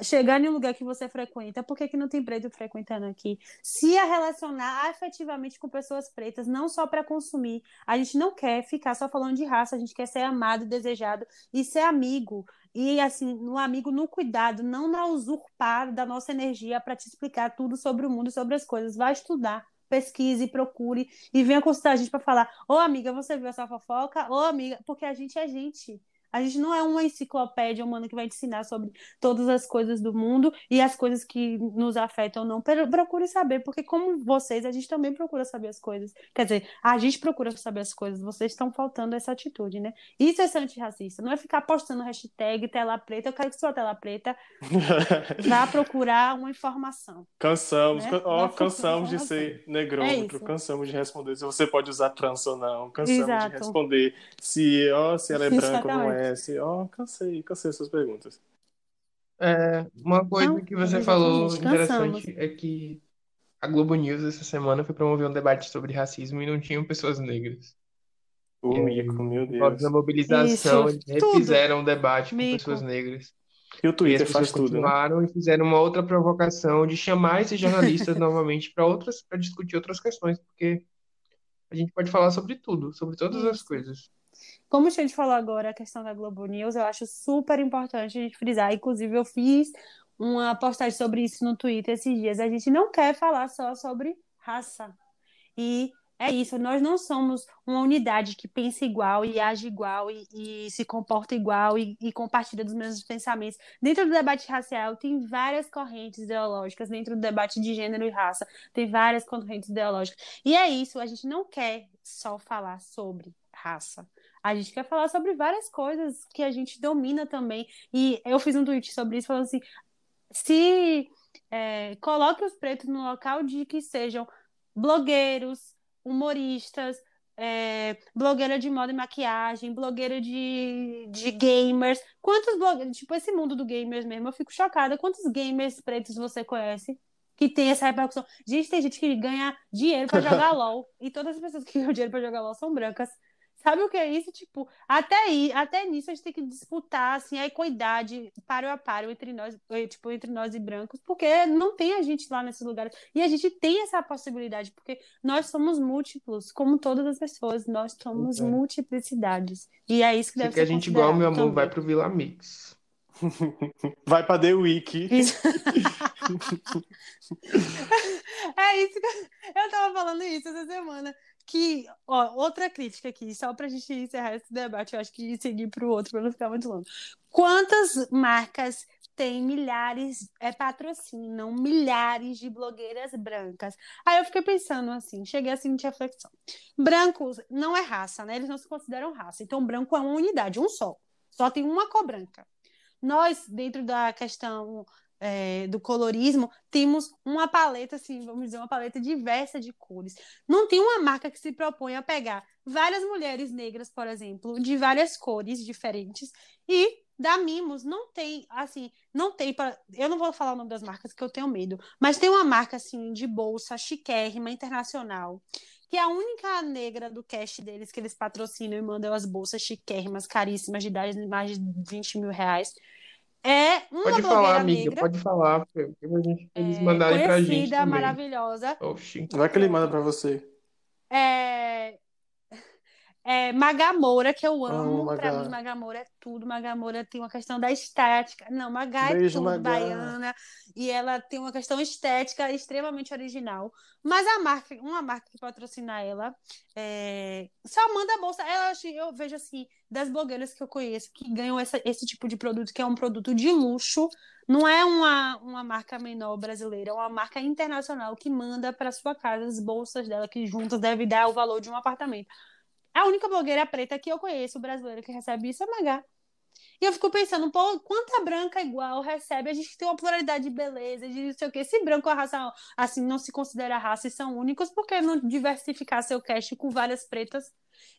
Chegar em um lugar que você frequenta, por que, que não tem preto frequentando aqui? Se a relacionar afetivamente com pessoas pretas, não só para consumir. A gente não quer ficar só falando de raça, a gente quer ser amado, desejado e ser amigo. E assim, no amigo no cuidado, não na usurpar da nossa energia para te explicar tudo sobre o mundo, sobre as coisas. Vai estudar, pesquise, procure e venha consultar a gente para falar: Ô amiga, você viu essa fofoca? Ô amiga, porque a gente é gente. A gente não é uma enciclopédia humana que vai te ensinar sobre todas as coisas do mundo e as coisas que nos afetam, não. Pero- Procure saber, porque como vocês, a gente também procura saber as coisas. Quer dizer, a gente procura saber as coisas, vocês estão faltando essa atitude, né? Isso é ser antirracista, não é ficar postando hashtag tela preta, eu quero que sua tela preta vá procurar uma informação. Cansamos, Né? ó, cansamos de ser negrômetro, É cansamos de responder se você pode usar trans ou não, cansamos Exato. de responder se, ó, se ela é branca ou não é, se, ó, cansei, cansei dessas perguntas. É, uma coisa Não, que você falou interessante é que a Globo News essa semana foi promover um debate sobre racismo e não tinham pessoas negras. O E aí, mico, meu Por causa da Deus. mobilização, Isso, eles tudo. refizeram o debate com Mico. pessoas negras. E o E as Twitter faz tudo, né? continuaram e fizeram uma outra provocação de chamar esses jornalistas novamente para outras, para discutir outras questões, porque a gente pode falar sobre tudo, sobre todas as coisas. Como a gente falou agora, a questão da Globo News, eu acho super importante a gente frisar. Inclusive, eu fiz uma postagem sobre isso no Twitter esses dias. A gente não quer falar só sobre raça. E é isso, nós não somos uma unidade que pensa igual e age igual e, e se comporta igual e, e compartilha dos mesmos pensamentos. Dentro do debate racial, tem várias correntes ideológicas. Dentro do debate de gênero e raça, tem várias correntes ideológicas. E é isso, a gente não quer só falar sobre raça. A gente quer falar sobre várias coisas que a gente domina também. E eu fiz um tweet sobre isso, falando assim: se é, coloque os pretos no local de que sejam blogueiros, humoristas, é, blogueira de moda e maquiagem, blogueira de, de gamers. Quantos blogueiros, tipo, esse mundo do gamers mesmo, eu fico chocada. Quantos gamers pretos você conhece? Que tem essa repercussão. Gente, tem gente que ganha dinheiro pra jogar LOL. E todas as pessoas que ganham dinheiro pra jogar LOL são brancas. Sabe o que é isso? Tipo, até aí, até nisso a gente tem que disputar assim a equidade páreo a páreo entre nós, eh, tipo, entre nós e brancos, porque não tem a gente lá nesses lugares. E a gente tem essa possibilidade, porque nós somos múltiplos, como todas as pessoas, nós somos multiplicidades. E é isso que Se deve ser gente igual, meu amor, vai também. pro Vila Mix. Vai pra The Wiki. Isso. É isso que eu, eu tava falando isso essa semana. Que, ó, outra crítica aqui, só pra gente encerrar esse debate, eu acho que seguir pro outro pra não ficar muito longo. Quantas marcas têm milhares, é, patrocinam milhares de blogueiras brancas? Aí eu fiquei pensando assim, cheguei a seguinte reflexão. Brancos não é raça, né? Eles não se consideram raça. Então, branco é uma unidade, um só. Só tem uma cor branca. Nós, dentro da questão é, do colorismo, temos uma paleta, assim, vamos dizer, uma paleta diversa de cores. Não tem uma marca que se propõe a pegar várias mulheres negras, por exemplo, de várias cores diferentes e dar mimos. Não tem, assim, não tem para. Eu não vou falar o nome das marcas que eu tenho medo, mas tem uma marca, assim, de bolsa chiquérrima, internacional. Que é a única negra do cast deles que eles patrocinam e mandam as bolsas chiquérrimas, caríssimas, de de mais de 20 mil reais. É uma Pode blogueira falar, amiga, negra, pode falar. a gente- Eles é, mandarem pra gente conhecida, maravilhosa. Oxi. Vai que ele manda pra você. É, é Magamoura, que eu Amo amo. Pra mim, Magamoura é tudo. Magamoura tem uma questão da estética. Não, Magá é Beijo, tudo, Magá. baiana. E ela tem uma questão estética extremamente original. Mas a marca, uma marca que patrocina ela, é, só manda a bolsa. Eu, acho- eu vejo assim, das blogueiras que eu conheço que ganham essa- esse tipo de produto, que é um produto de luxo. Não é uma, uma marca menor brasileira, é uma marca internacional que manda para sua casa as bolsas dela, que juntas devem dar o valor de um apartamento. A única blogueira preta que eu conheço brasileira que recebe isso é Magá. E eu fico pensando, pô, quanta branca igual recebe? A gente tem uma pluralidade de beleza, de não sei o quê. Se branco é raça, assim, não se considera raça e são únicos, por que não diversificar seu cast com várias pretas?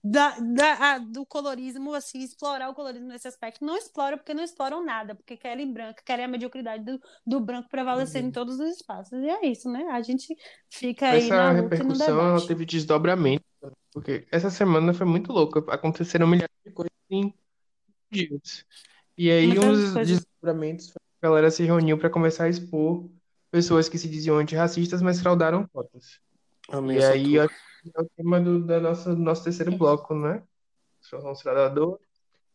Da, da- a- do colorismo, assim, explorar o colorismo nesse aspecto. Não exploram porque não exploram nada, porque querem branca, querem a mediocridade do, do branco prevalecer Uhum. em todos os espaços. E é isso, né? A gente fica aí Essa na luta e no repercussão ela teve desdobramento, porque essa semana foi muito louca. Aconteceram milhares de coisas em dias. E aí, um dos desdobramentos foi que a galera se reuniu para começar a expor pessoas que se diziam antirracistas, mas fraudaram cotas. Amei E aí, é o tema do, da nossa, do nosso terceiro bloco, né? Os fraudadores.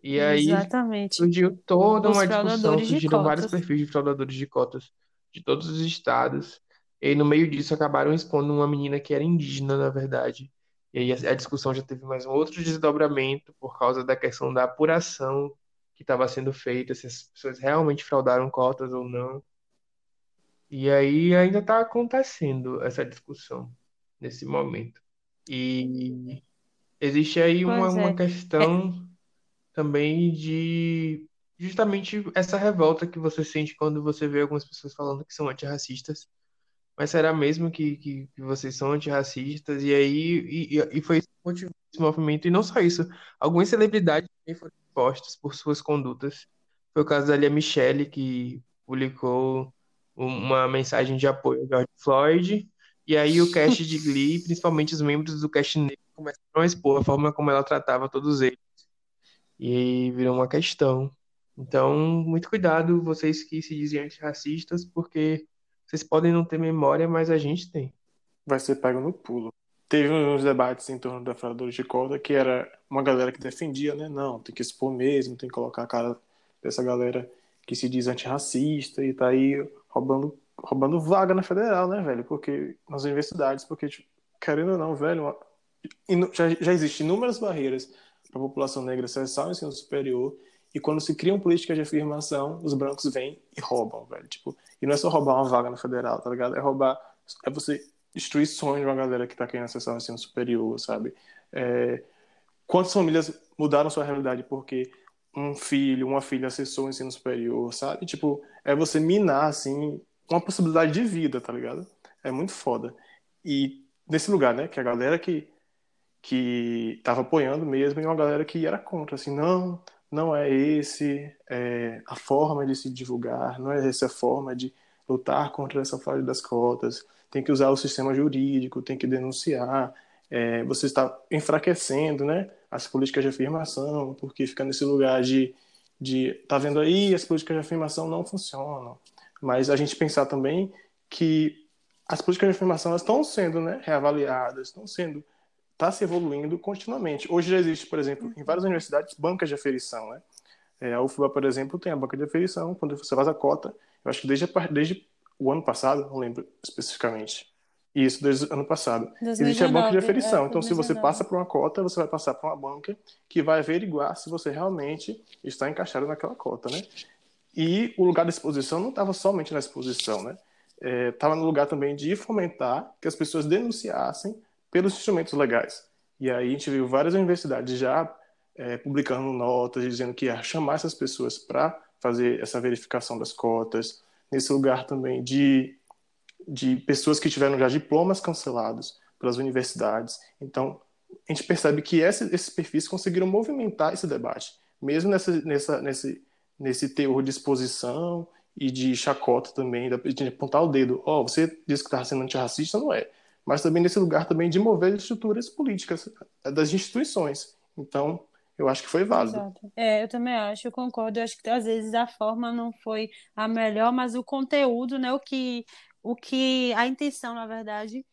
E aí, Exatamente. surgiu toda Os uma discussão, surgiram vários perfis de fraudadores de cotas de todos os estados. E no meio disso, acabaram expondo uma menina que era indígena, na verdade. E aí, a a discussão já teve mais um outro desdobramento por causa da questão da apuração que estava sendo feita, se as pessoas realmente fraudaram cotas ou não. E aí, ainda está acontecendo essa discussão nesse momento. E existe aí uma, Pois uma é. questão também de justamente essa revolta que você sente quando você vê algumas pessoas falando que são antirracistas. Mas será mesmo que, que, que vocês são antirracistas? E aí e, e- foi isso que motivou esse movimento. E não só isso, algumas celebridades também foram expostas por suas condutas. Foi o caso da Lia Michele, que publicou uma mensagem de apoio ao George Floyd. E aí o cast de Glee, principalmente os membros do cast negro, começaram a expor a forma como ela tratava todos eles. E aí virou uma questão. Então, muito cuidado, vocês que se dizem antirracistas, porque vocês podem não ter memória, mas a gente tem. Vai ser pego no pulo. Teve uns debates em torno da fraudadora de cota que era uma galera que defendia, né? Não, tem que expor mesmo, tem que colocar a cara dessa galera que se diz antirracista e tá aí roubando, roubando vaga na federal, né, velho? Porque nas universidades, porque, tipo, querendo ou não, velho, uma- já, já existem inúmeras barreiras para a população negra acessar o ensino superior e quando se criam políticas de afirmação, os brancos vêm e roubam, velho. Tipo, e não é só roubar uma vaga na federal, tá ligado? É roubar, é você destruir sonhos de uma galera que tá querendo acessar o ensino superior, sabe? É, quantas famílias mudaram sua realidade porque um filho, uma filha acessou o ensino superior, sabe? Tipo, é você minar, assim, uma possibilidade de vida, tá ligado? É muito foda. E nesse lugar, né, que a galera que que tava apoiando mesmo e uma galera que era contra, assim, não, não é esse é, a forma de se divulgar, não é essa a forma de lutar contra essa fraude das cotas, tem que usar o sistema jurídico, tem que denunciar, é, você está enfraquecendo, né, as políticas de afirmação, porque fica nesse lugar de, de tá vendo aí, as políticas de afirmação não funcionam, mas a gente pensar também que as políticas de afirmação estão sendo, né, reavaliadas, estão sendo está se evoluindo continuamente. Hoje já existe, por exemplo, em várias universidades, bancas de aferição, né? É, a UFBA, por exemplo, tem a banca de aferição, quando você faz a cota, eu acho que desde, a desde o ano passado, não lembro especificamente. Isso, desde o ano passado. 2019, Existe a banca de é, aferição. foi então, se você 2019. passa por uma cota, você vai passar por uma banca que vai averiguar se você realmente está encaixado naquela cota, né? E o lugar da exposição não estava somente na exposição, né? Estava no lugar também de fomentar que as pessoas denunciassem pelos instrumentos legais. E aí a gente viu várias universidades já é, publicando notas dizendo que ia chamar essas pessoas para fazer essa verificação das cotas. Nesse lugar também de, de pessoas que tiveram já diplomas cancelados pelas universidades. Então, a gente percebe que esse, esses perfis conseguiram movimentar esse debate, mesmo nessa, nessa, nesse, nesse teor de exposição e de chacota também, de apontar o dedo. Ó, oh, você disse que está sendo antirracista, não é? Mas também nesse lugar também de mover estruturas políticas das instituições. Então, eu acho que foi válido. É, eu também acho, eu concordo. Eu acho que às vezes a forma não foi a melhor, mas o conteúdo, né? O que, o que a intenção, na verdade,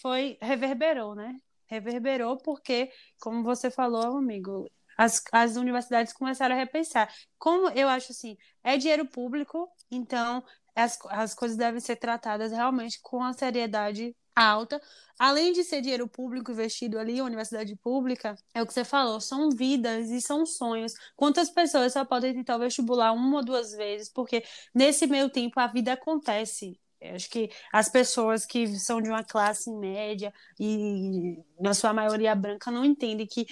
foi reverberou, né? Reverberou porque, como você falou, amigo, as, as universidades começaram a repensar. Como eu acho assim, é dinheiro público, então as, as coisas devem ser tratadas realmente com a seriedade alta. Além de ser dinheiro público investido ali, universidade pública, é o que você falou, são vidas e são sonhos. Quantas pessoas só podem tentar o vestibular uma ou duas vezes, porque nesse meio tempo a vida acontece. Eu acho que as pessoas que são de uma classe média e, na sua maioria branca, não entendem que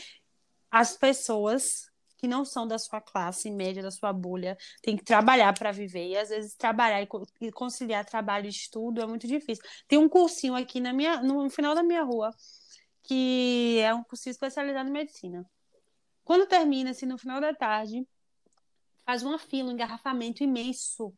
as pessoas que não são da sua classe média, da sua bolha, têm que trabalhar para viver. E às vezes trabalhar e conciliar trabalho e estudo é muito difícil. Tem um cursinho aqui na minha, no final da minha rua, que é um cursinho especializado em medicina. Quando termina, assim, no final da tarde, faz uma fila, um engarrafamento imenso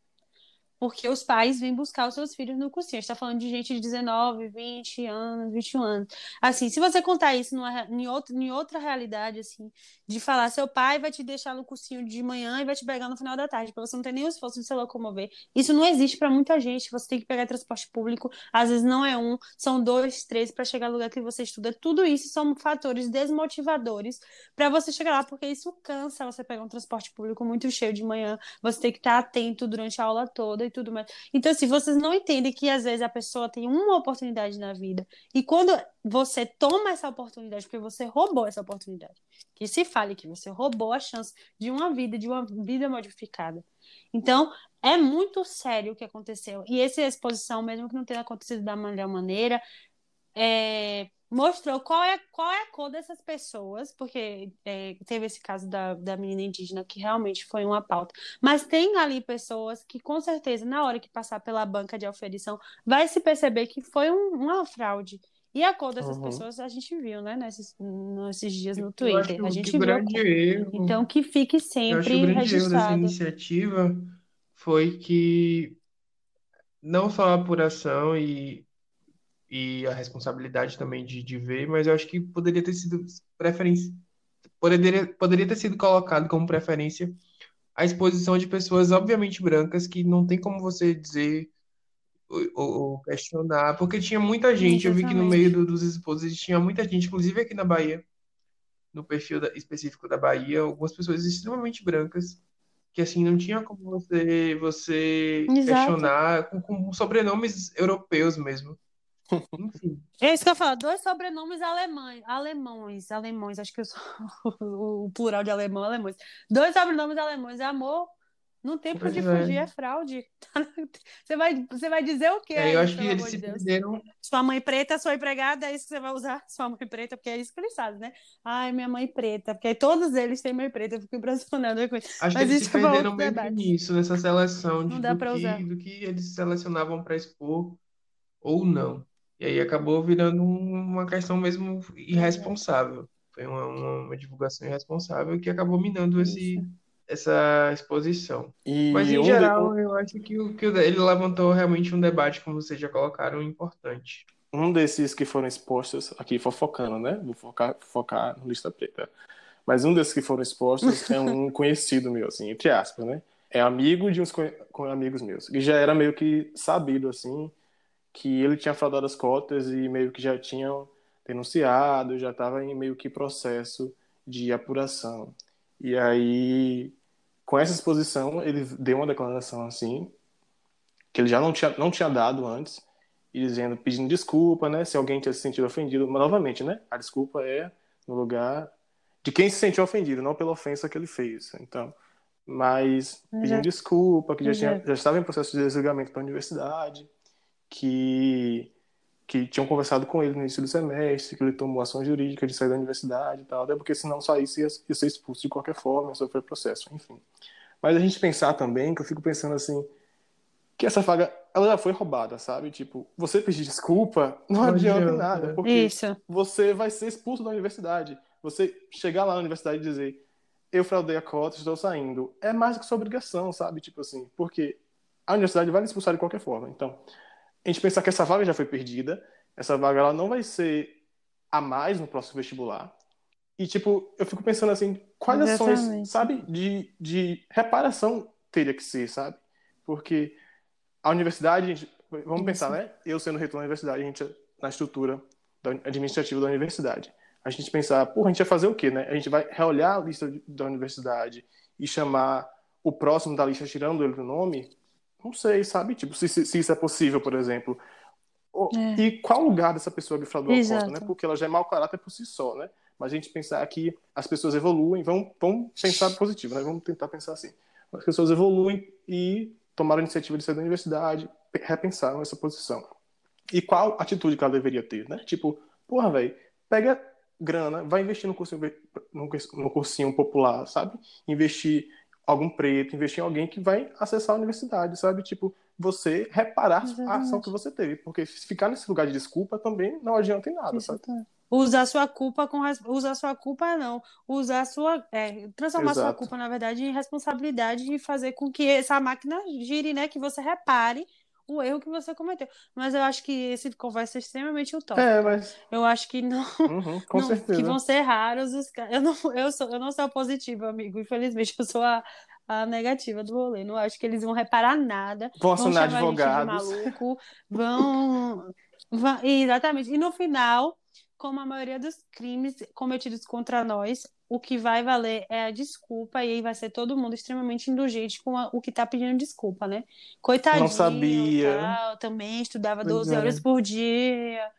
porque os pais vêm buscar os seus filhos no cursinho. A gente está falando de gente de 19, 20 anos, 21 anos. Assim, se você contar isso numa, em, outra, em outra realidade, assim, de falar, seu pai vai te deixar no cursinho de manhã e vai te pegar no final da tarde, para você não ter nem esforço de se locomover. Isso não existe para muita gente. Você tem que pegar transporte público, às vezes não é um, são dois, três para chegar no lugar que você estuda. Tudo isso são fatores desmotivadores para você chegar lá, porque isso cansa você pegar um transporte público muito cheio de manhã, você tem que estar atento durante a aula toda e tudo mais. Então, assim, vocês não entendem que às vezes a pessoa tem uma oportunidade na vida e quando você toma essa oportunidade, porque você roubou essa oportunidade, que se fale que você roubou a chance de uma vida, de uma vida modificada. Então, é muito sério o que aconteceu. E essa exposição, mesmo que não tenha acontecido da melhor maneira, é, mostrou qual é, qual é a cor dessas pessoas, porque é, teve esse caso da, da menina indígena que realmente foi uma pauta. Mas tem ali pessoas que, com certeza, na hora que passar pela banca de auferição, vai se perceber que foi um, uma fraude. E a cor dessas Uhum. pessoas a gente viu, né, nesses, nesses dias no Twitter. A o gente que viu grande erro, Então, que fique eu acho que o sempre grande erro dessa registrado. iniciativa foi que não só a apuração e, e a responsabilidade também de, de ver, mas eu acho que poderia ter sido preferência, poderia, poderia ter sido colocado como preferência a exposição de pessoas obviamente brancas que não tem como você dizer ou, ou- questionar, porque tinha muita gente, eu vi que no meio Exatamente. do- dos expositores tinha muita gente, inclusive aqui na Bahia, no perfil da- específico da Bahia, algumas pessoas extremamente brancas, que assim não tinha como você você Exato. questionar com, com sobrenomes europeus mesmo. Enfim, É isso que eu falo, dois sobrenomes alemães, alemães, alemães, acho que eu sou o plural de alemão, alemães. Dois sobrenomes alemães, amor, não tem pra onde é. fugir, é fraude. Você vai, você vai dizer o que é, eu acho que eles se de perderam. Sua mãe preta, sua empregada, é isso que você vai usar? Sua mãe preta, porque é isso que eles fazem, né? Ai, minha mãe preta, porque todos eles têm mãe preta, eu fico impressionada com isso. Acho que Mas eles se isso é perderam meio que debate. nisso, nessa seleção de, Não dá do pra usar. que, do que eles selecionavam para expor ou não. E aí acabou virando um- uma questão mesmo irresponsável. Foi uma, uma, uma divulgação irresponsável que acabou minando esse, essa exposição. Mas E em um, de- geral, eu acho que, o, que ele levantou realmente um debate, como vocês já colocaram, importante. um desses que foram expostos, aqui fofocando, né? Vou focar, focar no lista preta. Mas um desses que foram expostos é um conhecido meu, assim, entre aspas, né? É amigo de uns co- amigos meus. E já era meio que sabido, assim, que ele tinha fraudado as cotas e meio que já tinham denunciado, já estava em meio que processo de apuração. E aí, com essa exposição, ele deu uma declaração assim, que ele já não tinha, não tinha dado antes, e dizendo, pedindo desculpa, né? Se alguém tinha se sentido ofendido. Mas, novamente, né? A desculpa é no lugar de quem se sentiu ofendido, não pela ofensa que ele fez. Então, mas pedindo já... desculpa, que já, tinha, já estava em processo de desligamento da universidade, que que tinham conversado com ele no início do semestre, que ele tomou ação jurídica de sair da universidade e tal, até porque se não saísse ia, ia ser expulso de qualquer forma, ia sofrer processo, enfim. Mas a gente pensar também, que eu fico pensando assim, que essa vaga, ela já foi roubada, sabe? Tipo, você pedir desculpa não, não adianta, adianta nada, porque Isso. você vai ser expulso da universidade. Você chegar lá na universidade e dizer, eu fraudei a cota, estou saindo, é mais do que sua obrigação, sabe? Tipo assim, porque a universidade vai me expulsar de qualquer forma. Então, a gente pensar que essa vaga já foi perdida, essa vaga ela não vai ser a mais no próximo vestibular. E, tipo, eu fico pensando assim, quais Exatamente. ações, sabe, de, de reparação teria que ser, sabe? Porque a universidade, a gente, vamos Isso. pensar, né? Eu sendo reitor da universidade, a gente, na estrutura administrativa da universidade, a gente pensar, porra, a gente vai fazer o quê, né? A gente vai reolhar a lista da universidade e chamar o próximo da lista tirando ele do nome? Não sei, sabe? Tipo, se, se, se isso é possível, por exemplo. É. E qual lugar dessa pessoa que fraudou a conta, né? Porque ela já é mau caráter por si só, né? Mas a gente pensar que as pessoas evoluem, vão, vão pensar positivo, né? Vamos tentar pensar assim. As pessoas evoluem e tomaram a iniciativa de sair da universidade, repensaram essa posição. E qual atitude que ela deveria ter, né? Tipo, porra, velho, pega grana, vai investir no cursinho, no cursinho popular, sabe? Investir algum preto, investir em alguém que vai acessar a universidade, sabe? Tipo, você reparar Exatamente. a ação que você teve. Porque se ficar nesse lugar de desculpa também não adianta em nada, Exatamente. sabe? Usar sua culpa com usar sua culpa não, usar sua é, transformar Exato. sua culpa na verdade em responsabilidade e fazer com que essa máquina gire, né, que você repare o erro que você cometeu. Mas eu acho que esse conversa é extremamente utópico. É, mas... Eu acho que não, uhum, com não certeza. que vão ser raros os eu não eu sou eu não sou positiva, amigo. Infelizmente eu sou a, a negativa do rolê. Não acho que eles vão reparar nada. Vão assinar advogados. Maluco, vão, vão exatamente. E no final, como a maioria dos crimes cometidos contra nós, o que vai valer é a desculpa, e aí vai ser todo mundo extremamente indulgente com a, o que tá pedindo desculpa, né? Coitadinho. Não sabia. Tal, também estudava pois 12 é. horas por dia,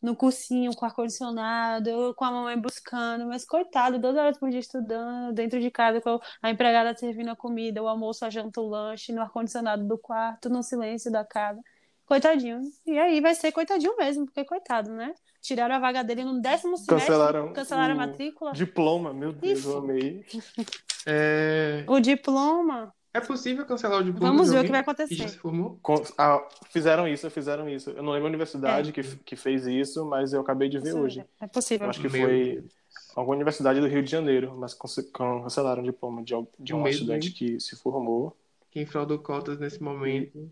no cursinho, com ar-condicionado, com a mamãe buscando, mas coitado, 12 horas por dia estudando, dentro de casa, com a empregada servindo a comida, o almoço, a janta, o lanche, no ar-condicionado do quarto, no silêncio da casa. Coitadinho. E aí vai ser coitadinho mesmo, porque coitado, né? Tiraram a vaga dele no décimo semestre. Cancelaram, cancelaram a matrícula. Diploma, meu Deus, eu amei. É... O diploma. É possível cancelar o diploma? Vamos ver o que vai acontecer. se formou? Ah, fizeram isso, fizeram isso. Eu não lembro a universidade é. que, que fez isso, mas eu acabei de ver Sim, hoje. É possível. Eu acho que foi alguma universidade do Rio de Janeiro, mas cancelaram o diploma de, de um estudante que se formou. Quem fraudou cotas nesse momento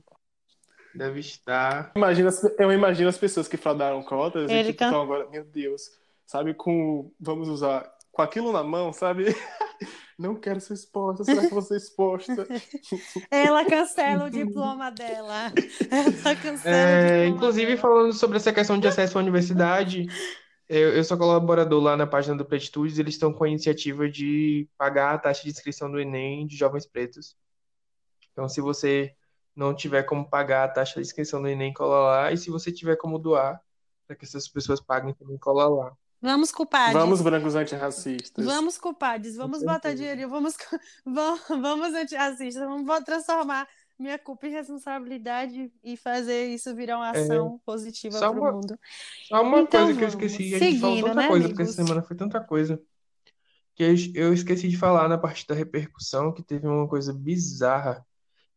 deve estar. Imagina, eu imagino as pessoas que fraudaram cotas Ele e que estão agora, meu Deus, sabe, com. Vamos usar. Com aquilo na mão, sabe? Não quero ser exposta, será que vou ser exposta? Ela cancela o diploma dela. Ela cancela é, Inclusive, dela. falando sobre essa questão de acesso à universidade, eu, eu sou colaborador lá na página do Pretitudes, eles estão com a iniciativa de pagar a taxa de inscrição do Enem de jovens pretos. Então, se você não tiver como pagar a taxa de inscrição do Enem, cola lá. E se você tiver como doar, para que essas pessoas paguem também, cola lá. Vamos, culpados. Vamos, brancos antirracistas. Vamos, culpados. Vamos botar dinheiro. Vamos, vamos, vamos antirracistas. Vamos transformar minha culpa em responsabilidade e fazer isso virar uma é. ação é, positiva para o mundo. Só uma então, coisa que eu esqueci. A gente seguindo, falou tanta né, coisa, amigos? porque essa semana foi tanta coisa. Que eu esqueci de falar na parte da repercussão, que teve uma coisa bizarra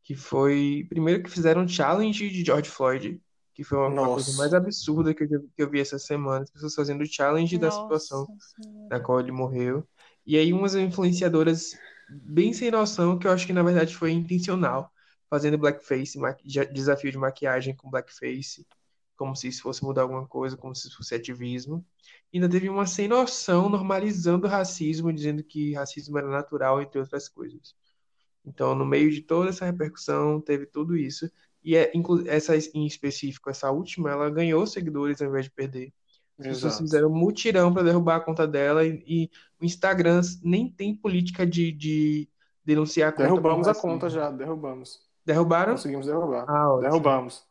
que foi primeiro que fizeram um challenge de George Floyd, que foi uma, uma coisa mais absurda que eu, que eu vi essa semana, as pessoas fazendo o challenge Nossa, da situação senhora. na qual ele morreu. E aí umas influenciadoras bem sem noção, que eu acho que na verdade foi intencional, fazendo blackface, desafio de maquiagem com blackface, como se isso fosse mudar alguma coisa, como se isso fosse ativismo. E ainda teve uma sem noção normalizando o racismo, dizendo que racismo era natural, entre outras coisas. Então, no meio de toda essa repercussão, teve tudo isso. E é, essa em específico, essa última, ela ganhou seguidores ao invés de perder. As Exato. pessoas fizeram mutirão para derrubar a conta dela e, e, o Instagram nem tem política de, de denunciar a conta. Derrubamos a conta já, derrubamos. Derrubaram? Conseguimos derrubar. Ah, derrubamos.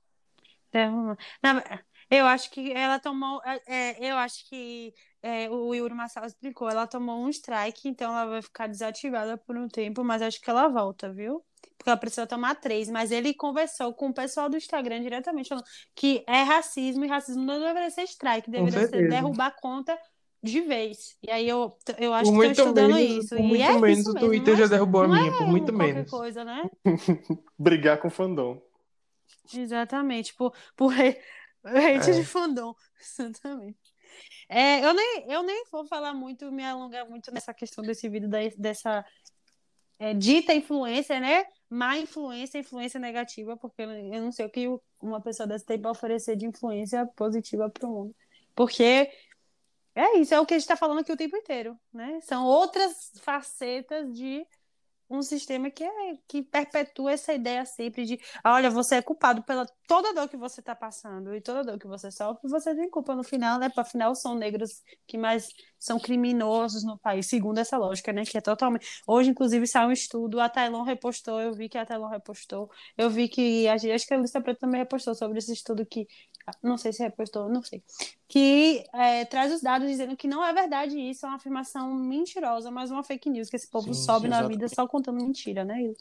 Na- eu acho que ela tomou. é, é, eu acho que é, o Yuri Marçal explicou. Ela tomou um strike, então ela vai ficar desativada por um tempo, mas acho que ela volta, viu? Porque ela precisa tomar três. Mas ele conversou com o pessoal do Instagram diretamente, falando que é racismo e racismo não deveria ser strike, deveria ser derrubar a conta de vez. E aí eu, eu acho Por que estão muito estudando menos, isso. por e muito é menos isso o Twitter já derrubou a minha, por é muito qualquer menos. coisa, né? Brigar com fandom. Exatamente, por, por hate hate de É. fandom. Exatamente. É, eu nem, eu nem vou falar muito, me alongar muito nessa questão desse vídeo, da, dessa é, dita influência, né? Má influência, influência negativa, porque eu não sei o que uma pessoa dessa tem para oferecer de influência positiva para o mundo. Porque é isso, é o que a gente está falando aqui o tempo inteiro, né? São outras facetas de um sistema que, é, que perpetua essa ideia sempre de, olha, você é culpado pela toda dor que você está passando e toda dor que você sofre, você tem culpa no final, né? Para afinal são negros que mais são criminosos no país, segundo essa lógica, né? Que é totalmente. Hoje, inclusive, saiu um estudo, a Tailon repostou, eu vi que a Tailon repostou, eu vi que a acho que a Lista Preta também repostou sobre esse estudo que não sei se repostou, não sei, que é, traz os dados dizendo que não é verdade isso, é uma afirmação mentirosa, mas uma fake news, que esse povo Sim, sobe na exatamente. vida só contando mentira, né?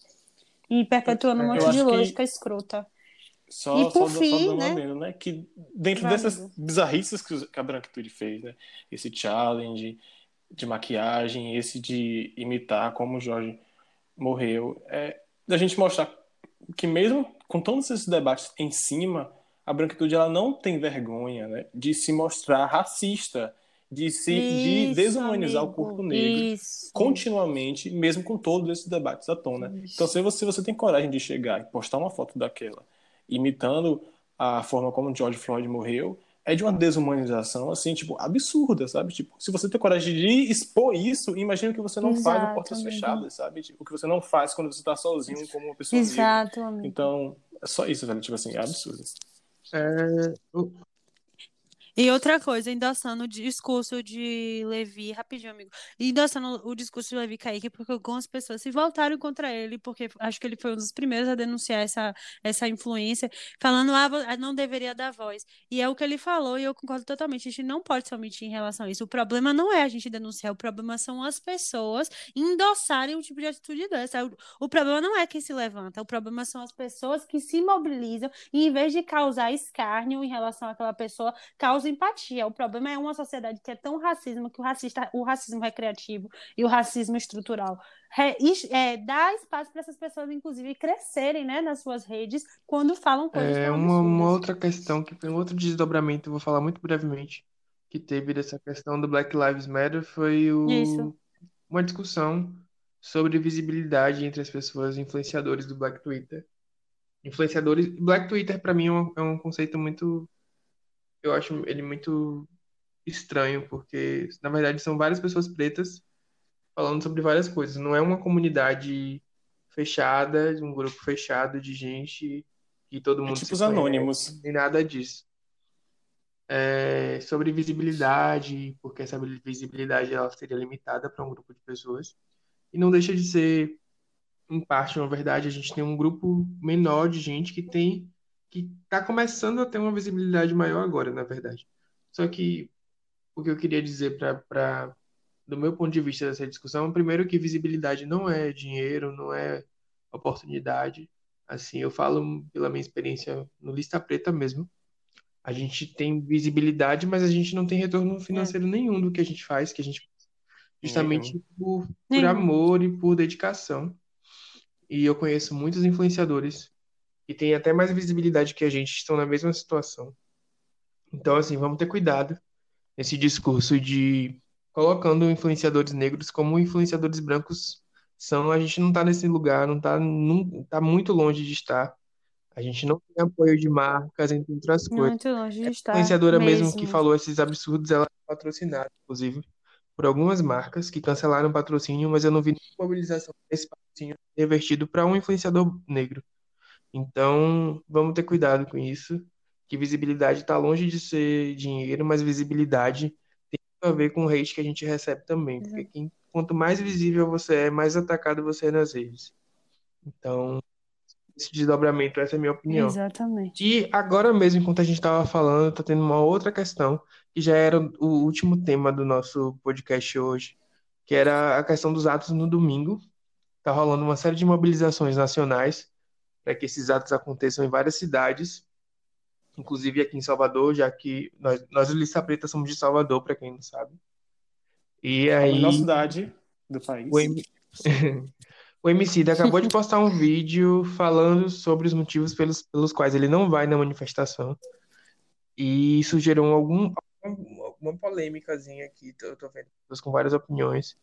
E perpetuando um monte de que- lógica escrota. Só, E só, por só fim, um né? adendo, né? Que dentro Vai, dessas amigo. bizarrices que, que a Branquitude fez, né? Esse challenge de maquiagem, esse de imitar como o Jorge morreu, é da gente mostrar que mesmo com todos esses debates em cima, a branquitude ela não tem vergonha, né, de se mostrar racista, de se de Isso, desumanizar o amigo, corpo negro Isso. continuamente, mesmo com todos esses debates à tona. Isso. Então, se você, você tem coragem de chegar e postar uma foto daquela, imitando a forma como George Floyd morreu, é de uma desumanização, assim, tipo, absurda, sabe? Tipo, se você tem coragem de expor isso, imagina o que você não faz Exato, em portas amigo. fechadas, sabe? Tipo, o que você não faz quando você tá sozinho como uma pessoa. Exato, amigo. Então, é só isso, velho. Tipo assim, é absurdo. É, o- E outra coisa, endossando o discurso de Levi, rapidinho, amigo, endossando o discurso de Levi Kaique, porque algumas pessoas se voltaram contra ele, porque acho que ele foi um dos primeiros a denunciar essa, essa influência, falando, ah, não deveria dar voz. E é o que ele falou, e eu concordo totalmente, a gente não pode se omitir em relação a isso. O problema não é a gente denunciar, o problema são as pessoas endossarem um tipo de atitude dessa. O, o problema não é quem se levanta, o problema são as pessoas que se mobilizam e, em vez de causar escárnio em relação àquela pessoa, causa empatia. O problema é uma sociedade que é tão racismo que o, racista, o racismo recreativo e o racismo estrutural re, é, dá espaço para essas pessoas, inclusive, crescerem né, nas suas redes quando falam coisas é uma, uma outra questão que foi um outro desdobramento, vou falar muito brevemente, que teve dessa questão do Black Lives Matter foi o, Isso. uma discussão sobre visibilidade entre as pessoas influenciadores do Black Twitter. Influenciadores, Black Twitter para mim é é um conceito muito, eu acho ele muito estranho, porque na verdade são várias pessoas pretas falando sobre várias coisas. Não é uma comunidade fechada, um grupo fechado de gente que todo É mundo tipo se os anônimos. nem nada disso. É sobre visibilidade, porque essa visibilidade ela seria limitada para um grupo de pessoas. E não deixa de ser, em parte, uma verdade. A gente tem um grupo menor de gente que tem, que está começando a ter uma visibilidade maior agora, na verdade. Só que o que eu queria dizer para, do meu ponto de vista dessa discussão, primeiro que visibilidade não é dinheiro, não é oportunidade. Assim, eu falo pela minha experiência no Lista Preta mesmo. A gente tem visibilidade, mas a gente não tem retorno financeiro nenhum do que a gente faz, que a gente justamente por, por amor e por dedicação. E eu conheço muitos influenciadores que têm até mais visibilidade que a gente, estão na mesma situação. Então, assim, vamos ter cuidado nesse discurso de colocando influenciadores negros como influenciadores brancos são. A gente não está nesse lugar, não está tá muito longe de estar. A gente não tem apoio de marcas, entre outras coisas. Muito longe de A estar influenciadora mesmo mesmo. que falou esses absurdos, ela é patrocinada, inclusive, por algumas marcas que cancelaram o patrocínio, mas eu não vi nenhuma mobilização desse patrocínio revertido para um influenciador negro. Então, vamos ter cuidado com isso, que visibilidade está longe de ser dinheiro, mas visibilidade tem a ver com o hate que a gente recebe também, porque quem, quanto mais visível você é, mais atacado você é nas redes. Então, esse desdobramento, essa é a minha opinião. Exatamente. E agora mesmo, enquanto a gente estava falando, tá tendo uma outra questão, que já era o último tema do nosso podcast hoje, que era a questão dos atos no domingo. Tá rolando uma série de mobilizações nacionais para que esses atos aconteçam em várias cidades, inclusive aqui em Salvador, já que nós, nós Lista Preta somos de Salvador, para quem não sabe. E A aí, menor cidade do país. o, M... o Emicida acabou de postar um vídeo falando sobre os motivos pelos, pelos quais ele não vai na manifestação. E isso gerou algum, algum- alguma polêmicazinha aqui. Eu tô vendo pessoas com várias opiniões.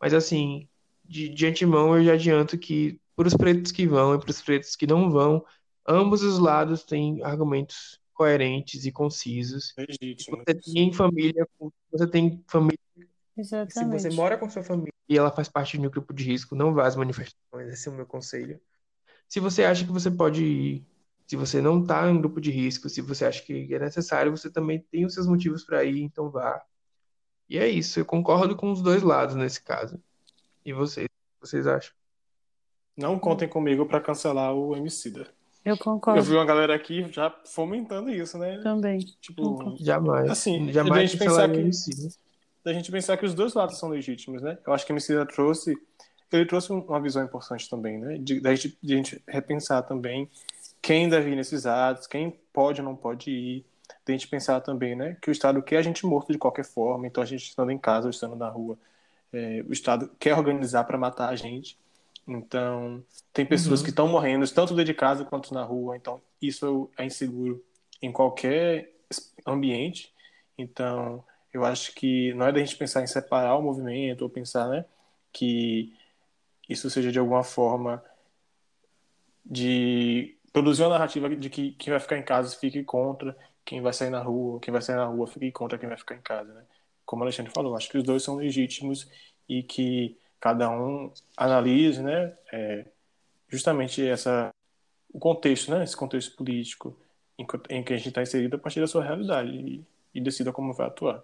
Mas assim, de, de antemão eu já adianto que para os pretos que vão e para os pretos que não vão, ambos os lados têm argumentos coerentes e concisos. Legítimo. Você tem família, você tem família se você Exatamente. mora com sua família e ela faz parte de um grupo de risco, não vá às manifestações, esse é o meu conselho. Se você acha que você pode ir, se você não está em um grupo de risco, se você acha que é necessário, você também tem os seus motivos para ir, então vá. E é isso, eu concordo com os dois lados nesse caso. E vocês, o que vocês acham? Não contem comigo para cancelar o Emicida. Eu Eu concordo vi uma galera aqui já fomentando isso, né? também. Tipo, Concordo. Jamais, Assim, jamais a gente pensar que- homicídio. da gente pensar que os dois lados são legítimos, né? Eu acho que a Emicida trouxe, ele trouxe um- uma visão importante também, né? De, da gente, de a gente repensar também quem deve ir nesses atos, quem pode ou não pode ir. De a gente pensar também, né? Que o Estado quer a gente morto de qualquer forma, então a gente estando em casa ou estando na rua, é, o Estado quer organizar para matar a gente. Então, tem pessoas Uhum. que estão morrendo, tanto dentro de casa quanto na rua. Então, isso é inseguro em qualquer ambiente. Então, eu acho que não é da gente pensar em separar o movimento ou pensar, né, que isso seja de alguma forma de produzir uma narrativa de que quem vai ficar em casa fique contra quem vai sair na rua, quem vai sair na rua fique contra quem vai ficar em casa, né? Como o Alexandre falou, acho que os dois são legítimos e que cada um analise, né, é, justamente essa o contexto, né, esse contexto político em, em que a gente está inserido a partir da sua realidade e, e decida como vai atuar.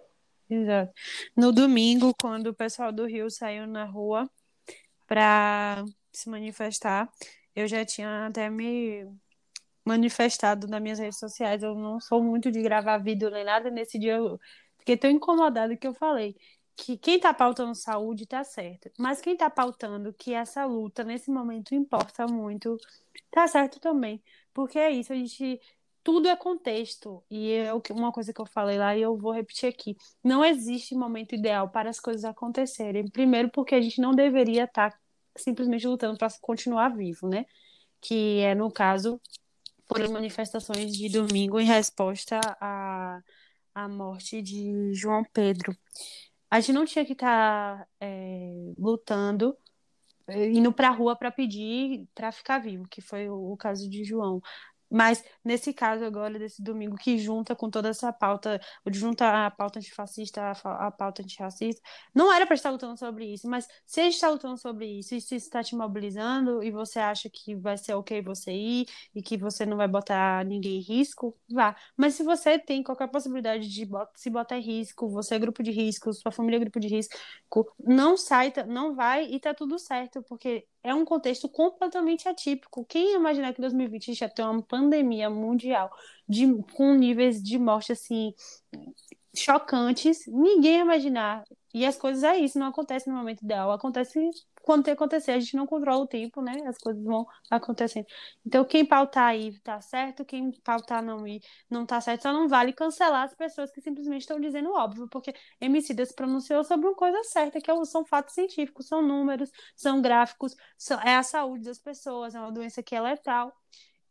Exato. No domingo, quando o pessoal do Rio saiu na rua para se manifestar, eu já tinha até me manifestado nas minhas redes sociais. Eu não sou muito de gravar vídeo nem nada. Nesse dia eu fiquei tão incomodada que eu falei que quem tá pautando saúde tá certo, mas quem tá pautando que essa luta nesse momento importa muito, tá certo também. Porque é isso, a gente. Tudo é contexto. E é uma coisa que eu falei lá e eu vou repetir aqui. Não existe momento ideal para as coisas acontecerem. Primeiro, porque a gente não deveria estar simplesmente lutando para continuar vivo, né? Que é, no caso, foram manifestações de domingo em resposta à, à morte de João Pedro. A gente não tinha que estar lutando, eh, indo para a rua para pedir para ficar vivo, que foi o, o caso de João. Mas nesse caso agora, desse domingo, que junta com toda essa pauta, junta a pauta antifascista, a, pauta antirracista, não era para estar lutando sobre isso, mas se a gente está lutando sobre isso, e se está te mobilizando, e você acha que vai ser ok você ir, e que você não vai botar ninguém em risco, vá. Mas se você tem qualquer possibilidade de se botar em risco, você é grupo de risco, sua família é grupo de risco, não sai, não vai e tá tudo certo, porque é um contexto completamente atípico. Quem ia imaginar que em 2020 a gente ia ter uma pandemia mundial de, com níveis de morte assim chocantes? Ninguém ia imaginar. E as coisas é isso, não acontece no momento ideal. Acontece quando tem que acontecer. A gente não controla o tempo, né? As coisas vão acontecendo. Então, quem pautar aí tá certo, quem pautar não ir não tá certo, só não vale cancelar as pessoas que simplesmente estão dizendo óbvio, porque Emicida se pronunciou sobre uma coisa certa, que é são fatos científicos, são números, são gráficos, é a saúde das pessoas, é uma doença que é letal.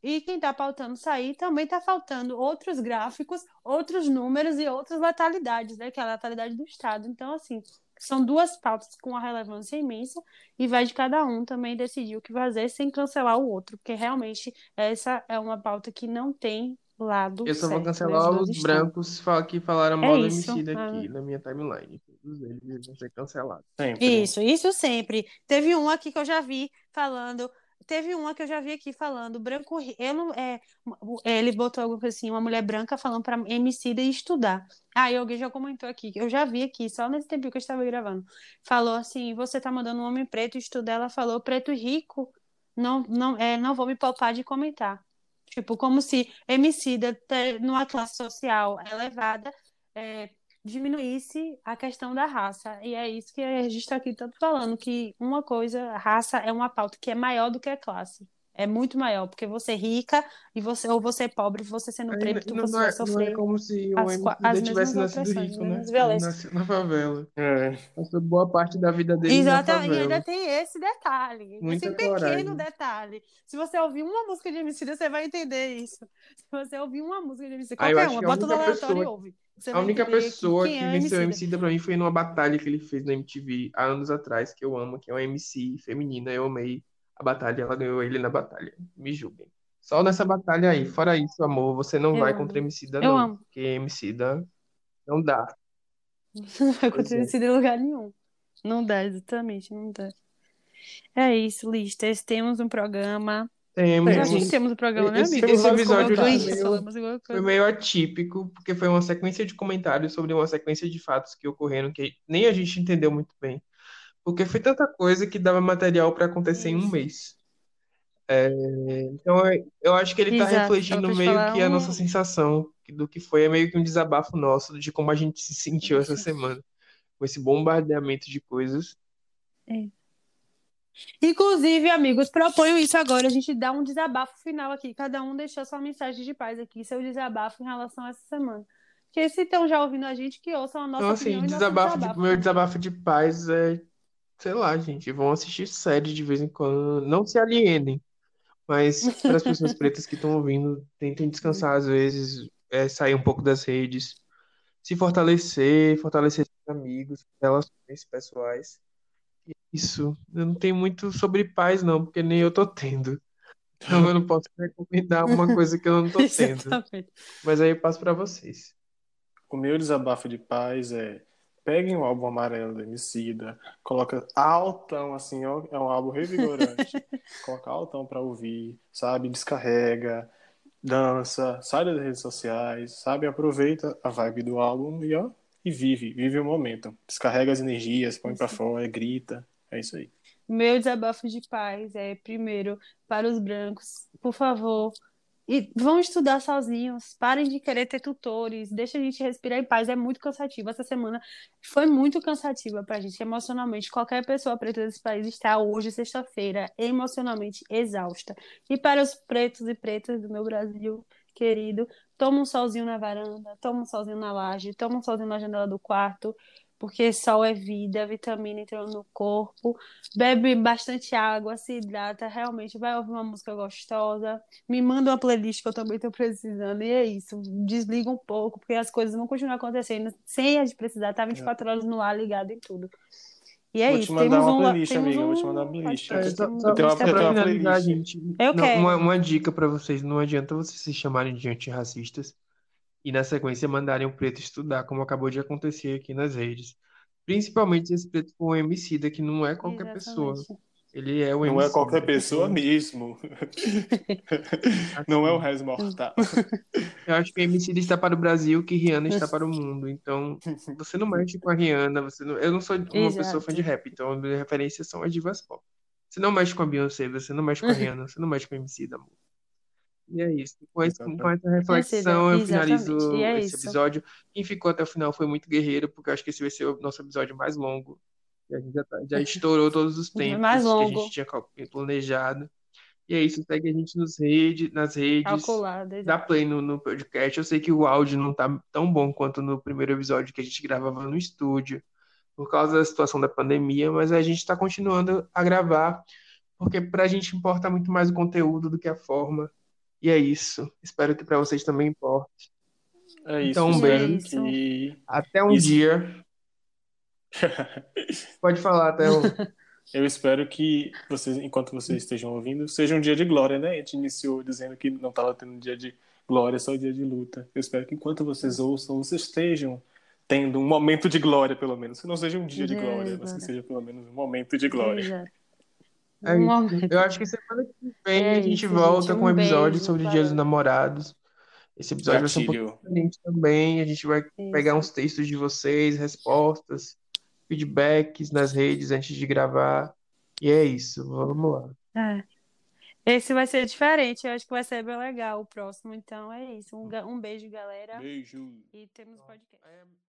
E quem está pautando sair também está faltando outros gráficos, outros números e outras letalidades, né? Que é a letalidade do Estado. Então, assim, são duas pautas com uma relevância imensa e vai de cada um também decidir o que fazer sem cancelar o outro, porque realmente essa é uma pauta que não tem lado Eu só vou certo, cancelar né? Os dois os estão. brancos que falaram É mal do isso, Emicida ah. aqui na minha timeline. Todos eles vão ser cancelados. Sempre. Isso, isso sempre. Teve um aqui que eu já vi falando. Teve uma que eu já vi aqui falando, branco, não, é, ele botou coisa assim, uma mulher branca falando para Emicida estudar. Ah, alguém já comentou aqui, eu já vi aqui, só nesse tempo que eu estava gravando. Falou assim, você tá mandando um homem preto estudar, ela falou preto rico. não, não, é, não vou me poupar de comentar. Tipo, como se Emicida, ter, numa classe social elevada, é, diminuísse a questão da raça. E é isso que a gente está aqui tanto falando, que uma coisa, raça é uma pauta que é maior do que a classe. É muito maior, porque você é rica e você, ou você é pobre, você sendo Aí preto, não, você não vai é, não é sofrer como se o tivesse mesmas nascido rico, as né? nasceu na favela. É. Passou boa parte da vida dele na Exato, e ainda tem esse detalhe, Muita esse pequeno coragem. detalhe. Se você ouvir uma música de Emicida, você vai entender isso. Se você ouvir uma música de Emicida, qualquer uma, a bota no aleatório e pessoa, ouve. Você a única pessoa que é o venceu o Emicida. Emicida pra mim foi numa batalha que ele fez na MTV há anos atrás, que eu amo, que é uma MC feminina. Eu amei a batalha, ela ganhou ele na batalha. Me julguem. Só nessa batalha aí. Fora isso, amor, você não Eu vai amo. contra Emicida, Eu não. amo. Porque Emicida não dá. Não vai contra é. Emicida em lugar nenhum. Não dá, exatamente, não dá. É isso, listas. Temos um programa. Temos. Que Temos. um programa, né, amigo? Esse episódio foi meio, foi meio atípico, porque foi uma sequência de comentários sobre uma sequência de fatos que ocorreram que nem a gente entendeu muito bem. Porque foi tanta coisa que dava material para acontecer em um Isso. mês. É, então eu acho que ele está. Dava refletindo meio que a nossa um. sensação do que foi, é meio que um desabafo nosso de como a gente se sentiu essa Isso. semana, com esse bombardeamento de coisas. É. Inclusive, amigos, proponho isso agora. A gente dá um desabafo final aqui. Cada um deixou sua mensagem de paz aqui, seu desabafo em relação a essa semana. Porque se estão já ouvindo a gente, que ouçam a nossa Então, assim, nosso desabafo de, desabafo meu desabafo de paz é, sei lá, gente, vão assistir série de vez em quando, não se alienem. Mas para as pessoas pretas que estão ouvindo, tentem descansar às vezes, é, sair um pouco das redes, se fortalecer, fortalecer seus amigos, relações pessoais. Isso, eu não tenho muito sobre paz, não, porque nem eu tô tendo. Então eu não posso recomendar uma coisa que eu não tô tendo. Exatamente. Mas aí eu passo para vocês. O meu desabafo de paz é peguem o álbum amarelo do Emicida, coloca altão assim, ó, é um álbum revigorante. coloca altão pra ouvir, sabe? Descarrega, dança, sai das redes sociais, sabe? Aproveita a vibe do álbum e ó, e vive, vive o momento. Descarrega as energias, põe pra fora, grita. É isso aí. Meu desabafo de paz é, primeiro, para os brancos, por favor, e vão estudar sozinhos, parem de querer ter tutores, deixa a gente respirar em paz, é muito cansativo. Essa semana foi muito cansativa pra gente emocionalmente. Qualquer pessoa preta desse país está hoje, sexta-feira, emocionalmente exausta. E para os pretos e pretas do meu Brasil querido, toma um solzinho na varanda, toma um solzinho na laje, toma um solzinho na janela do quarto, porque sol é vida, vitamina entrando no corpo, bebe bastante água, se hidrata, realmente. Vai ouvir uma música gostosa, me manda uma playlist que eu também estou precisando, e é isso, desliga um pouco, porque as coisas vão continuar acontecendo. Sem a gente precisar estar 24 horas no ar ligado em tudo. E é Vou te isso, mandar temos uma um, playlist, amiga, um vou te mandar uma playlist. É, um Eu tenho uma- eu tenho uma playlist. Eu não, quero. uma, uma dica pra vocês, não adianta vocês se chamarem de antirracistas e na sequência mandarem o preto estudar, como acabou de acontecer aqui nas redes. Principalmente esse preto com o Emicida, que não é qualquer pessoa. Exatamente. Ele é o Não é qualquer pessoa mesmo. Não é o Reis Mortal. Eu acho que a Emicida está para o Brasil, que Rihanna está para o mundo. Então, você não mexe com a Rihanna, você não... eu não sou uma pessoa fã de Exato. rap, então a minha referência são as divas pop. Você não mexe com a Beyoncé, você não mexe com a Rihanna, você não mexe com a Emicida, amor. E é isso. Com, esse- com essa reflexão, eu finalizo é esse isso. episódio. Quem ficou até o final foi muito guerreiro, porque eu acho que esse vai ser o nosso episódio mais longo. E a gente já, tá- já estourou todos os tempos Mais que a longo. gente tinha planejado. E é isso. Segue a gente nos rede, nas redes. Calculado, Dá exato. play no, no podcast. Eu sei que o áudio não tá tão bom quanto no primeiro episódio que a gente gravava no estúdio, por causa da situação da pandemia, mas a gente está continuando a gravar, porque pra gente importa muito mais o conteúdo do que a forma. E é isso. Espero que pra vocês também importe. É isso. Então, um beijo. que- Até um Isso. dia. Pode falar, Théo. Eu espero que vocês, enquanto vocês estejam ouvindo, seja um dia de glória, né? A gente iniciou dizendo que não estava tendo um dia de glória, só um dia de luta. Eu espero que enquanto vocês ouçam, vocês estejam tendo um momento de glória, pelo menos. Que não seja um dia de glória, mas que seja pelo menos um momento de glória. Exato. É Um momento. Eu acho que semana que vem É a gente isso, volta gente. com um Um episódio beijo sobre o para- Dia dos Namorados. Esse episódio vai ser um pouquinho Gatilho. diferente também. A gente vai pegar Isso. uns textos de vocês, respostas, feedbacks nas redes antes de gravar. E é isso. Vamos lá. É. Esse vai ser diferente, eu acho que vai ser bem legal o próximo. Então é isso. Um, um beijo, galera. Beijo. E temos podcast. É,